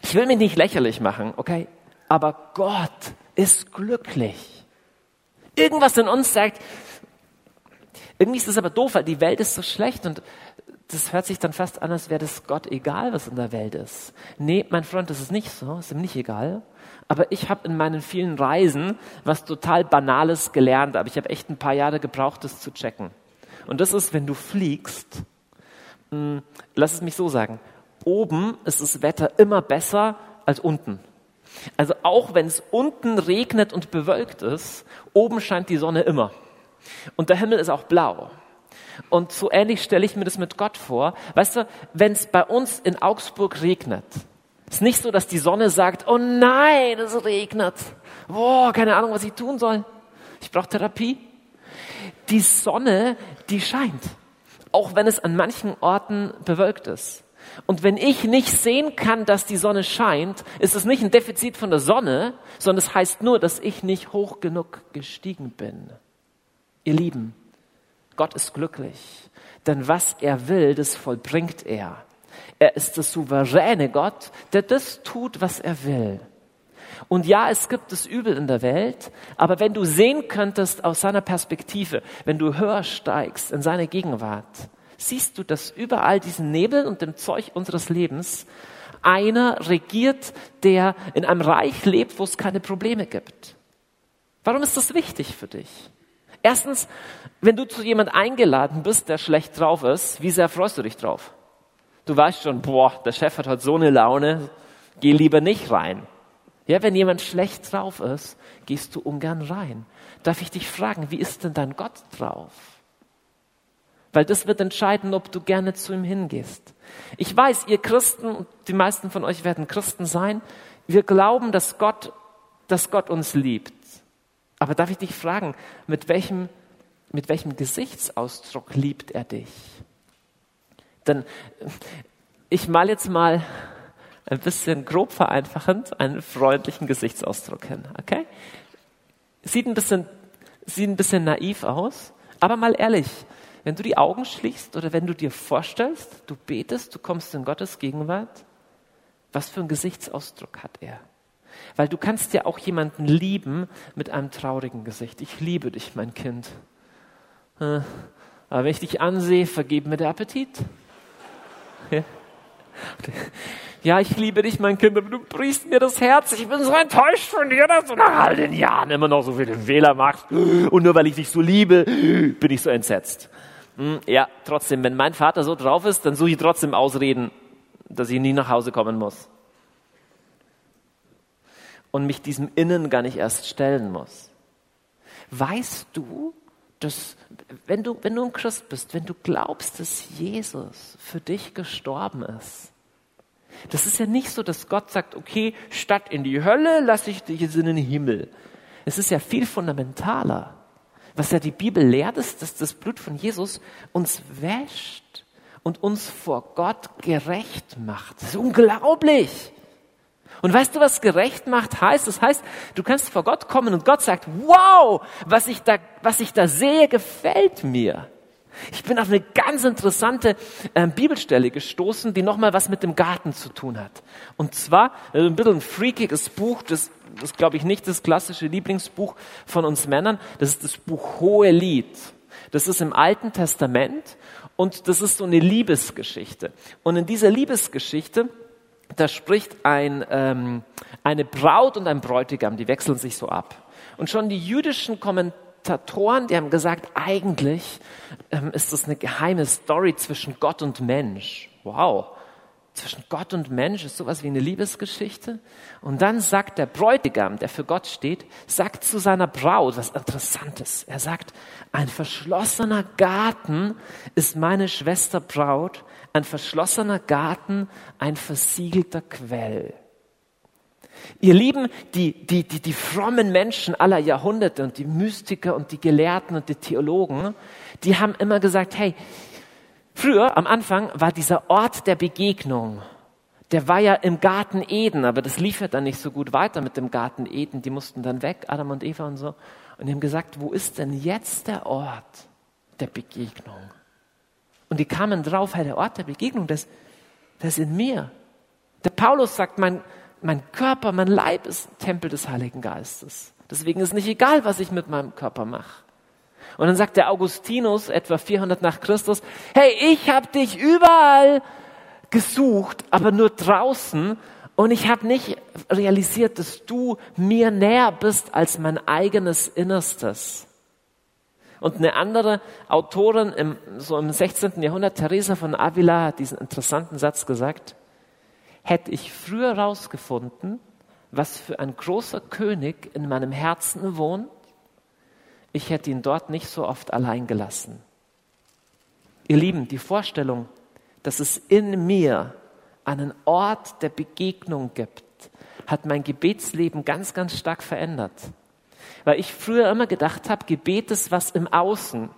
ich will mich nicht lächerlich machen, okay? Aber Gott ist glücklich. Irgendwas in uns sagt, irgendwie ist das aber doof, weil die Welt ist so schlecht und das hört sich dann fast an, als wäre das Gott egal, was in der Welt ist. Nee, mein Freund, das ist nicht so, ist ihm nicht egal. Aber ich habe in meinen vielen Reisen was total Banales gelernt, aber ich habe echt ein paar Jahre gebraucht, das zu checken. Und das ist, wenn du fliegst, hm, lass es mich so sagen, oben ist das Wetter immer besser als unten. Also auch wenn es unten regnet und bewölkt ist, oben scheint die Sonne immer. Und der Himmel ist auch blau. Und so ähnlich stelle ich mir das mit Gott vor. Weißt du, wenn es bei uns in Augsburg regnet, ist nicht so, dass die Sonne sagt, oh nein, es regnet. Boah, keine Ahnung, was ich tun soll. Ich brauche Therapie. Die Sonne, die scheint auch wenn es an manchen Orten bewölkt ist. Und wenn ich nicht sehen kann, dass die Sonne scheint, ist es nicht ein Defizit von der Sonne, sondern es heißt nur, dass ich nicht hoch genug gestiegen bin. Ihr Lieben, Gott ist glücklich, denn was er will, das vollbringt er. Er ist der souveräne Gott, der das tut, was er will. Und ja, es gibt das Übel in der Welt, aber wenn du sehen könntest aus seiner Perspektive, wenn du höher steigst in seine Gegenwart, siehst du, dass überall diesen Nebel und dem Zeug unseres Lebens einer regiert, der in einem Reich lebt, wo es keine Probleme gibt. Warum ist das wichtig für dich? Erstens, wenn du zu jemand eingeladen bist, der schlecht drauf ist, wie sehr freust du dich drauf? Du weißt schon, boah, der Chef hat heute so eine Laune, geh lieber nicht rein. Ja, wenn jemand schlecht drauf ist, gehst du ungern rein. darf ich dich fragen, wie ist denn dein Gott drauf? Weil das wird entscheiden, ob du gerne zu ihm hingehst. Ich weiß, ihr Christen, die meisten von euch werden Christen sein, wir glauben, dass Gott, dass Gott uns liebt. Aber darf ich dich fragen, mit welchem, mit welchem Gesichtsausdruck liebt er dich? Denn ich mal jetzt mal ein bisschen grob vereinfachend einen freundlichen Gesichtsausdruck hin, okay? Sieht ein bisschen, sieht ein bisschen naiv aus, aber mal ehrlich, wenn du die Augen schließt oder wenn du dir vorstellst, du betest, du kommst in Gottes Gegenwart, was für einen Gesichtsausdruck hat er? Weil du kannst ja auch jemanden lieben mit einem traurigen Gesicht. Ich liebe dich, mein Kind. Äh, aber wenn ich dich ansehe, vergib mir der Appetit. Ja, ich liebe dich, mein Kind, aber du brichst mir das Herz. Ich bin so enttäuscht von dir, dass du nach all den Jahren immer noch so viele Fehler machst. Und nur weil ich dich so liebe, bin ich so entsetzt. Hm, ja, trotzdem, wenn mein Vater so drauf ist, dann suche ich trotzdem Ausreden, dass ich nie nach Hause kommen muss. Und mich diesem Innen gar nicht erst stellen muss. Weißt du, dass, wenn du, wenn du ein Christ bist, wenn du glaubst, dass Jesus für dich gestorben ist, das ist ja nicht so, dass Gott sagt, okay, statt in die Hölle lasse ich dich in den Himmel. Es ist ja viel fundamentaler. Was ja die Bibel lehrt, ist, dass das Blut von Jesus uns wäscht und uns vor Gott gerecht macht. Das ist unglaublich. Und weißt du, was gerecht macht heißt? Das heißt, du kannst vor Gott kommen und Gott sagt, wow, was ich da, was ich da sehe, gefällt mir. Ich bin auf eine ganz interessante äh, Bibelstelle gestoßen, die nochmal was mit dem Garten zu tun hat. Und zwar äh, ein bisschen ein freakiges Buch, das, das glaube ich nicht das klassische Lieblingsbuch von uns Männern. Das ist das Buch Hohelied. Das ist im Alten Testament und das ist so eine Liebesgeschichte. Und in dieser Liebesgeschichte, da spricht ein, ähm, eine Braut und ein Bräutigam, die wechseln sich so ab. Und schon die jüdischen Kommentatoren, die haben gesagt, eigentlich ähm, ist das eine geheime Story zwischen Gott und Mensch. Wow zwischen Gott und Mensch ist sowas wie eine Liebesgeschichte. Und dann sagt der Bräutigam, der für Gott steht, sagt zu seiner Braut was Interessantes. Er sagt, ein verschlossener Garten ist meine Schwester Braut, ein verschlossener Garten, ein versiegelter Quell. Ihr Lieben, die, die, die, die frommen Menschen aller Jahrhunderte und die Mystiker und die Gelehrten und die Theologen, die haben immer gesagt, hey, Früher, am Anfang, war dieser Ort der Begegnung, der war ja im Garten Eden, aber das lief ja dann nicht so gut weiter mit dem Garten Eden. Die mussten dann weg, Adam und Eva und so. Und die haben gesagt, wo ist denn jetzt der Ort der Begegnung? Und die kamen drauf, hey, der Ort der Begegnung, das, das ist in mir. Der Paulus sagt, mein, mein Körper, mein Leib ist Tempel des Heiligen Geistes. Deswegen ist nicht egal, was ich mit meinem Körper mache. Und dann sagt der Augustinus, etwa 400 nach Christus, hey, ich habe dich überall gesucht, aber nur draußen. Und ich habe nicht realisiert, dass du mir näher bist als mein eigenes Innerstes. Und eine andere Autorin im, so im 16. Jahrhundert, Teresa von Avila, hat diesen interessanten Satz gesagt, hätte ich früher herausgefunden, was für ein großer König in meinem Herzen wohnt, ich hätte ihn dort nicht so oft allein gelassen. Ihr Lieben, die Vorstellung, dass es in mir einen Ort der Begegnung gibt, hat mein Gebetsleben ganz, ganz stark verändert. Weil ich früher immer gedacht habe, Gebet ist was im Außen,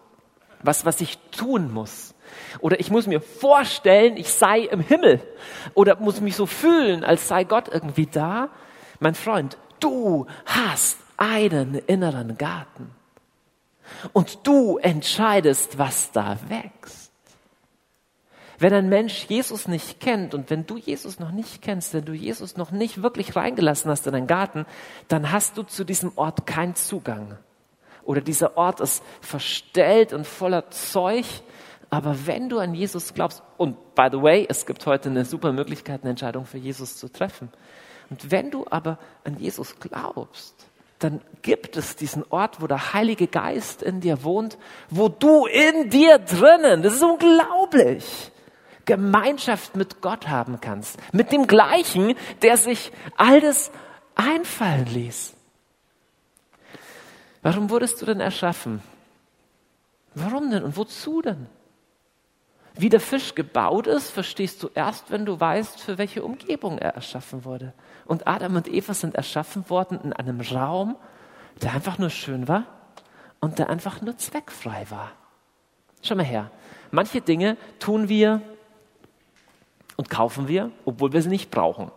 was, was ich tun muss. Oder ich muss mir vorstellen, ich sei im Himmel. Oder muss mich so fühlen, als sei Gott irgendwie da. Mein Freund, du hast einen inneren Garten. Und du entscheidest, was da wächst. Wenn ein Mensch Jesus nicht kennt und wenn du Jesus noch nicht kennst, wenn du Jesus noch nicht wirklich reingelassen hast in deinen Garten, dann hast du zu diesem Ort keinen Zugang. Oder dieser Ort ist verstellt und voller Zeug. Aber wenn du an Jesus glaubst, und by the way, es gibt heute eine super Möglichkeit, eine Entscheidung für Jesus zu treffen. Und wenn du aber an Jesus glaubst, dann gibt es diesen Ort, wo der Heilige Geist in dir wohnt, wo du in dir drinnen, das ist unglaublich, Gemeinschaft mit Gott haben kannst. Mit dem gleichen, der sich alles einfallen ließ. Warum wurdest du denn erschaffen? Warum denn und wozu denn? Wie der Fisch gebaut ist, verstehst du erst, wenn du weißt, für welche Umgebung er erschaffen wurde. Und Adam und Eva sind erschaffen worden in einem Raum, der einfach nur schön war und der einfach nur zweckfrei war. Schau mal her. Manche Dinge tun wir und kaufen wir, obwohl wir sie nicht brauchen.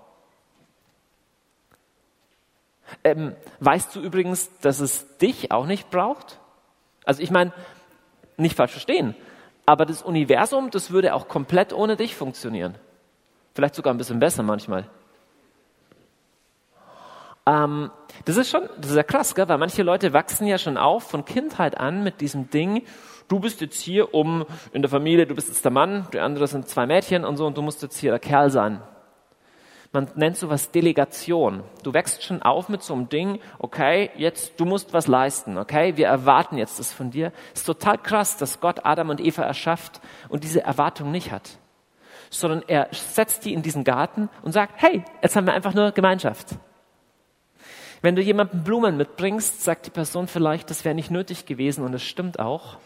Ähm, weißt du übrigens, dass es dich auch nicht braucht? Also ich meine, nicht falsch verstehen, aber das Universum, das würde auch komplett ohne dich funktionieren. Vielleicht sogar ein bisschen besser manchmal. Ähm, das ist schon, das ist ja krass, gell? weil manche Leute wachsen ja schon auf von Kindheit an mit diesem Ding, du bist jetzt hier um, in der Familie, du bist jetzt der Mann, die anderen sind zwei Mädchen und so und du musst jetzt hier der Kerl sein. Man nennt sowas Delegation. Du wächst schon auf mit so einem Ding, okay, jetzt, du musst was leisten, okay, wir erwarten jetzt das von dir. Ist total krass, dass Gott Adam und Eva erschafft und diese Erwartung nicht hat. Sondern er setzt die in diesen Garten und sagt, hey, jetzt haben wir einfach nur Gemeinschaft. Wenn du jemandem Blumen mitbringst, sagt die Person vielleicht, das wäre nicht nötig gewesen und es stimmt auch.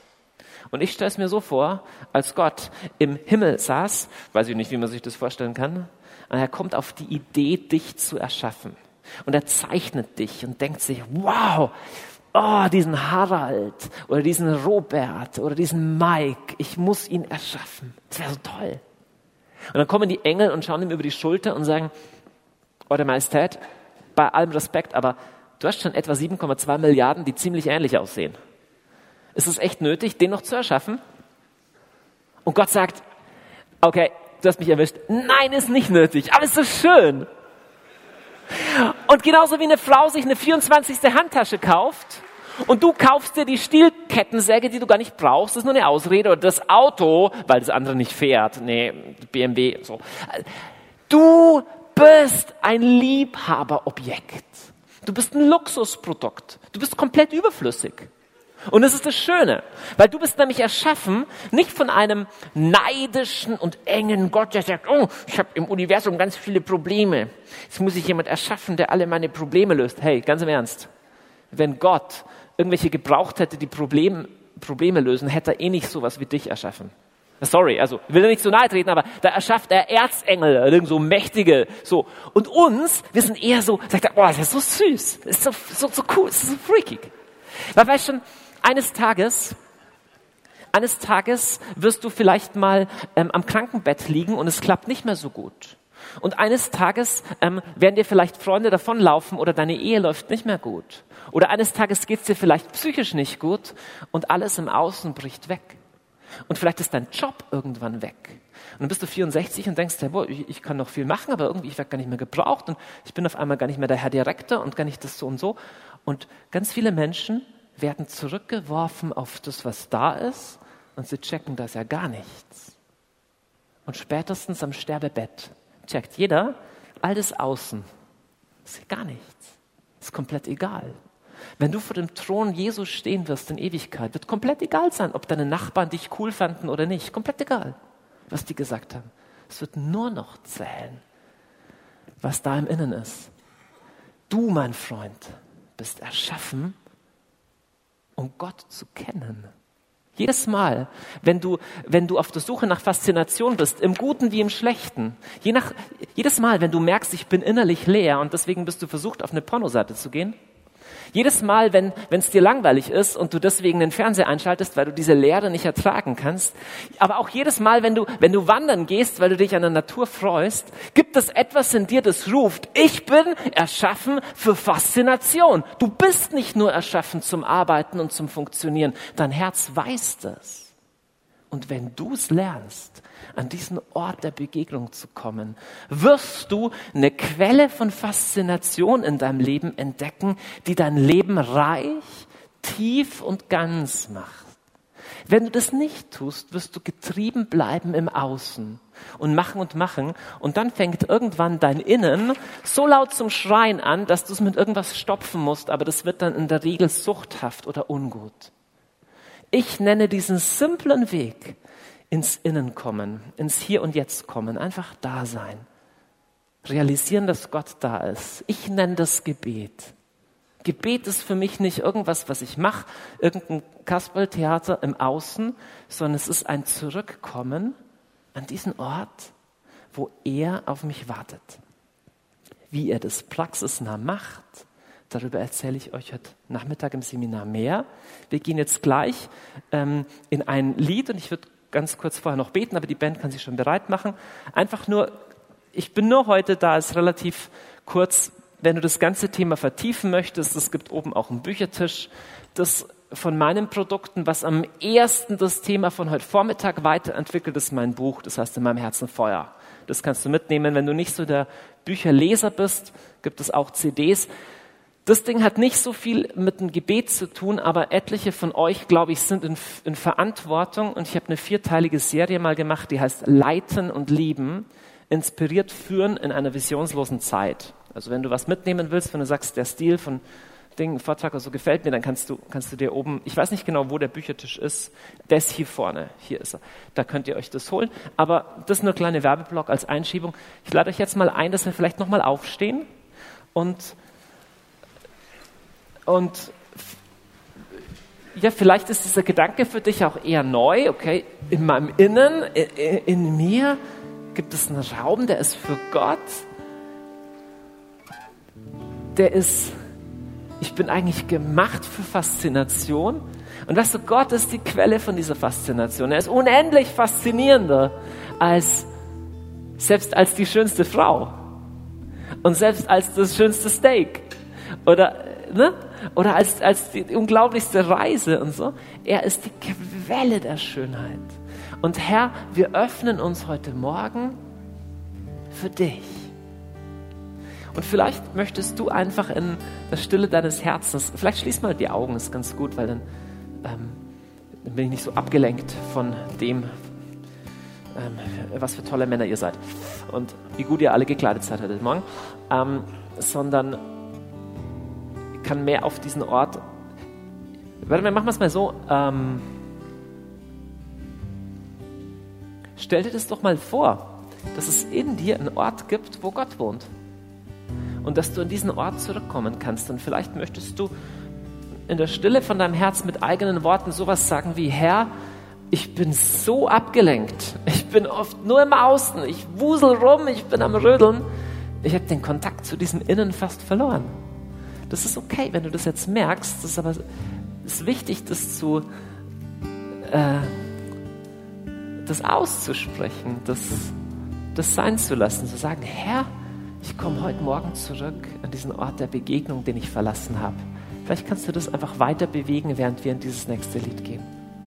Und ich stelle es mir so vor, als Gott im Himmel saß, weiß ich nicht, wie man sich das vorstellen kann, und er kommt auf die Idee, dich zu erschaffen. Und er zeichnet dich und denkt sich, wow, oh, diesen Harald oder diesen Robert oder diesen Mike, ich muss ihn erschaffen. Das wäre so toll. Und dann kommen die Engel und schauen ihm über die Schulter und sagen, Eure Majestät, bei allem Respekt, aber du hast schon etwa 7,2 Milliarden, die ziemlich ähnlich aussehen. Ist es echt nötig, den noch zu erschaffen? Und Gott sagt, okay, du hast mich erwischt. Nein, ist nicht nötig, aber es ist so schön. Und genauso wie eine Frau sich eine 24. Handtasche kauft und du kaufst dir die Stielkettensäge, die du gar nicht brauchst, das ist nur eine Ausrede, oder das Auto, weil das andere nicht fährt, nee, BMW, so. Du bist ein Liebhaberobjekt. Du bist ein Luxusprodukt. Du bist komplett überflüssig. Und das ist das Schöne, weil du bist nämlich erschaffen, nicht von einem neidischen und engen Gott, der sagt, oh, ich habe im Universum ganz viele Probleme. Jetzt muss ich jemand erschaffen, der alle meine Probleme löst. Hey, ganz im Ernst, wenn Gott irgendwelche gebraucht hätte, die Problem, Probleme lösen, hätte er eh nicht sowas wie dich erschaffen. Sorry, also ich will nicht so nahe treten, aber da erschafft er Erzengel, irgend so mächtige, so. Und uns, wir sind eher so, sagt er, oh, das ist so süß, das ist so, so, so cool, das ist so freakig. Weil weißt schon, eines Tages, eines Tages wirst du vielleicht mal ähm, am Krankenbett liegen und es klappt nicht mehr so gut. Und eines Tages ähm, werden dir vielleicht Freunde davonlaufen oder deine Ehe läuft nicht mehr gut. Oder eines Tages geht es dir vielleicht psychisch nicht gut und alles im Außen bricht weg. Und vielleicht ist dein Job irgendwann weg. Und dann bist du 64 und denkst, boah, ich, ich kann noch viel machen, aber irgendwie ich werde gar nicht mehr gebraucht und ich bin auf einmal gar nicht mehr der Herr Direktor und gar nicht das so und so. Und ganz viele Menschen werden zurückgeworfen auf das, was da ist, und sie checken das ja gar nichts. Und spätestens am Sterbebett checkt jeder, all das Außen ist gar nichts. Ist komplett egal. Wenn du vor dem Thron Jesus stehen wirst in Ewigkeit, wird komplett egal sein, ob deine Nachbarn dich cool fanden oder nicht. Komplett egal, was die gesagt haben. Es wird nur noch zählen, was da im Innen ist. Du, mein Freund, bist erschaffen um Gott zu kennen. Jedes Mal, wenn du, wenn du auf der Suche nach Faszination bist, im Guten wie im Schlechten, je nach, jedes Mal, wenn du merkst, ich bin innerlich leer und deswegen bist du versucht, auf eine Pornoseite zu gehen, jedes Mal, wenn es dir langweilig ist und du deswegen den Fernseher einschaltest, weil du diese Leere nicht ertragen kannst, aber auch jedes Mal, wenn du, wenn du wandern gehst, weil du dich an der Natur freust, gibt es etwas in dir, das ruft, ich bin erschaffen für Faszination. Du bist nicht nur erschaffen zum Arbeiten und zum Funktionieren. Dein Herz weiß das. Und wenn du es lernst, an diesen Ort der Begegnung zu kommen, wirst du eine Quelle von Faszination in deinem Leben entdecken, die dein Leben reich, tief und ganz macht. Wenn du das nicht tust, wirst du getrieben bleiben im Außen und machen und machen und dann fängt irgendwann dein Innen so laut zum Schreien an, dass du es mit irgendwas stopfen musst, aber das wird dann in der Regel suchthaft oder ungut. Ich nenne diesen simplen Weg ins Innen kommen, ins Hier und Jetzt kommen, einfach da sein. Realisieren, dass Gott da ist. Ich nenne das Gebet. Gebet ist für mich nicht irgendwas, was ich mache, irgendein Kasperltheater im Außen, sondern es ist ein Zurückkommen an diesen Ort, wo er auf mich wartet. Wie er das praxisnah macht, darüber erzähle ich euch heute Nachmittag im Seminar mehr. Wir gehen jetzt gleich ähm, in ein Lied und ich würde ganz kurz vorher noch beten, aber die Band kann sich schon bereit machen. Einfach nur, ich bin nur heute da, ist relativ kurz. Wenn du das ganze Thema vertiefen möchtest, es gibt oben auch einen Büchertisch. Das von meinen Produkten, was am ersten das Thema von heute Vormittag weiterentwickelt, ist mein Buch, das heißt in meinem Herzen Feuer. Das kannst du mitnehmen. Wenn du nicht so der Bücherleser bist, gibt es auch CDs. Das Ding hat nicht so viel mit dem Gebet zu tun, aber etliche von euch, glaube ich, sind in, in Verantwortung und ich habe eine vierteilige Serie mal gemacht, die heißt Leiten und Lieben, inspiriert führen in einer visionslosen Zeit. Also wenn du was mitnehmen willst, wenn du sagst, der Stil von Ding, Vortrag oder so gefällt mir, dann kannst du, kannst du dir oben, ich weiß nicht genau, wo der Büchertisch ist, ist hier vorne, hier ist er. Da könnt ihr euch das holen. Aber das ist nur ein kleiner Werbeblock als Einschiebung. Ich lade euch jetzt mal ein, dass wir vielleicht nochmal aufstehen und und ja, vielleicht ist dieser Gedanke für dich auch eher neu, okay? In meinem Innen, in, mir gibt es einen Raum, der ist für Gott. Der ist, ich bin eigentlich gemacht für Faszination. Und weißt du, Gott ist die Quelle von dieser Faszination. Er ist unendlich faszinierender als, selbst als die schönste Frau. Und selbst als das schönste Steak. Oder, ne? Oder als, als die unglaublichste Reise und so. Er ist die Quelle der Schönheit. Und Herr, wir öffnen uns heute Morgen für dich. Und vielleicht möchtest du einfach in der Stille deines Herzens, vielleicht schließ mal die Augen, ist ganz gut, weil dann, ähm, dann bin ich nicht so abgelenkt von dem, ähm, was für tolle Männer ihr seid und wie gut ihr alle gekleidet seid heute Morgen, ähm, sondern kann mehr auf diesen Ort. Warte mal, machen wir es mal so. Ähm, stell dir das doch mal vor, dass es in dir einen Ort gibt, wo Gott wohnt. Und dass du an diesen Ort zurückkommen kannst. Und vielleicht möchtest du in der Stille von deinem Herz mit eigenen Worten sowas sagen wie, Herr, ich bin so abgelenkt. Ich bin oft nur im Außen. Ich wusel rum, ich bin am Rödeln. Ich habe den Kontakt zu diesem Innen fast verloren. Das ist okay, wenn du das jetzt merkst. Das ist aber ist wichtig, das zu äh, das auszusprechen, das, das sein zu lassen, zu sagen, Herr, ich komme heute Morgen zurück an diesen Ort der Begegnung, den ich verlassen habe. Vielleicht kannst du das einfach weiter bewegen, während wir in dieses nächste Lied gehen.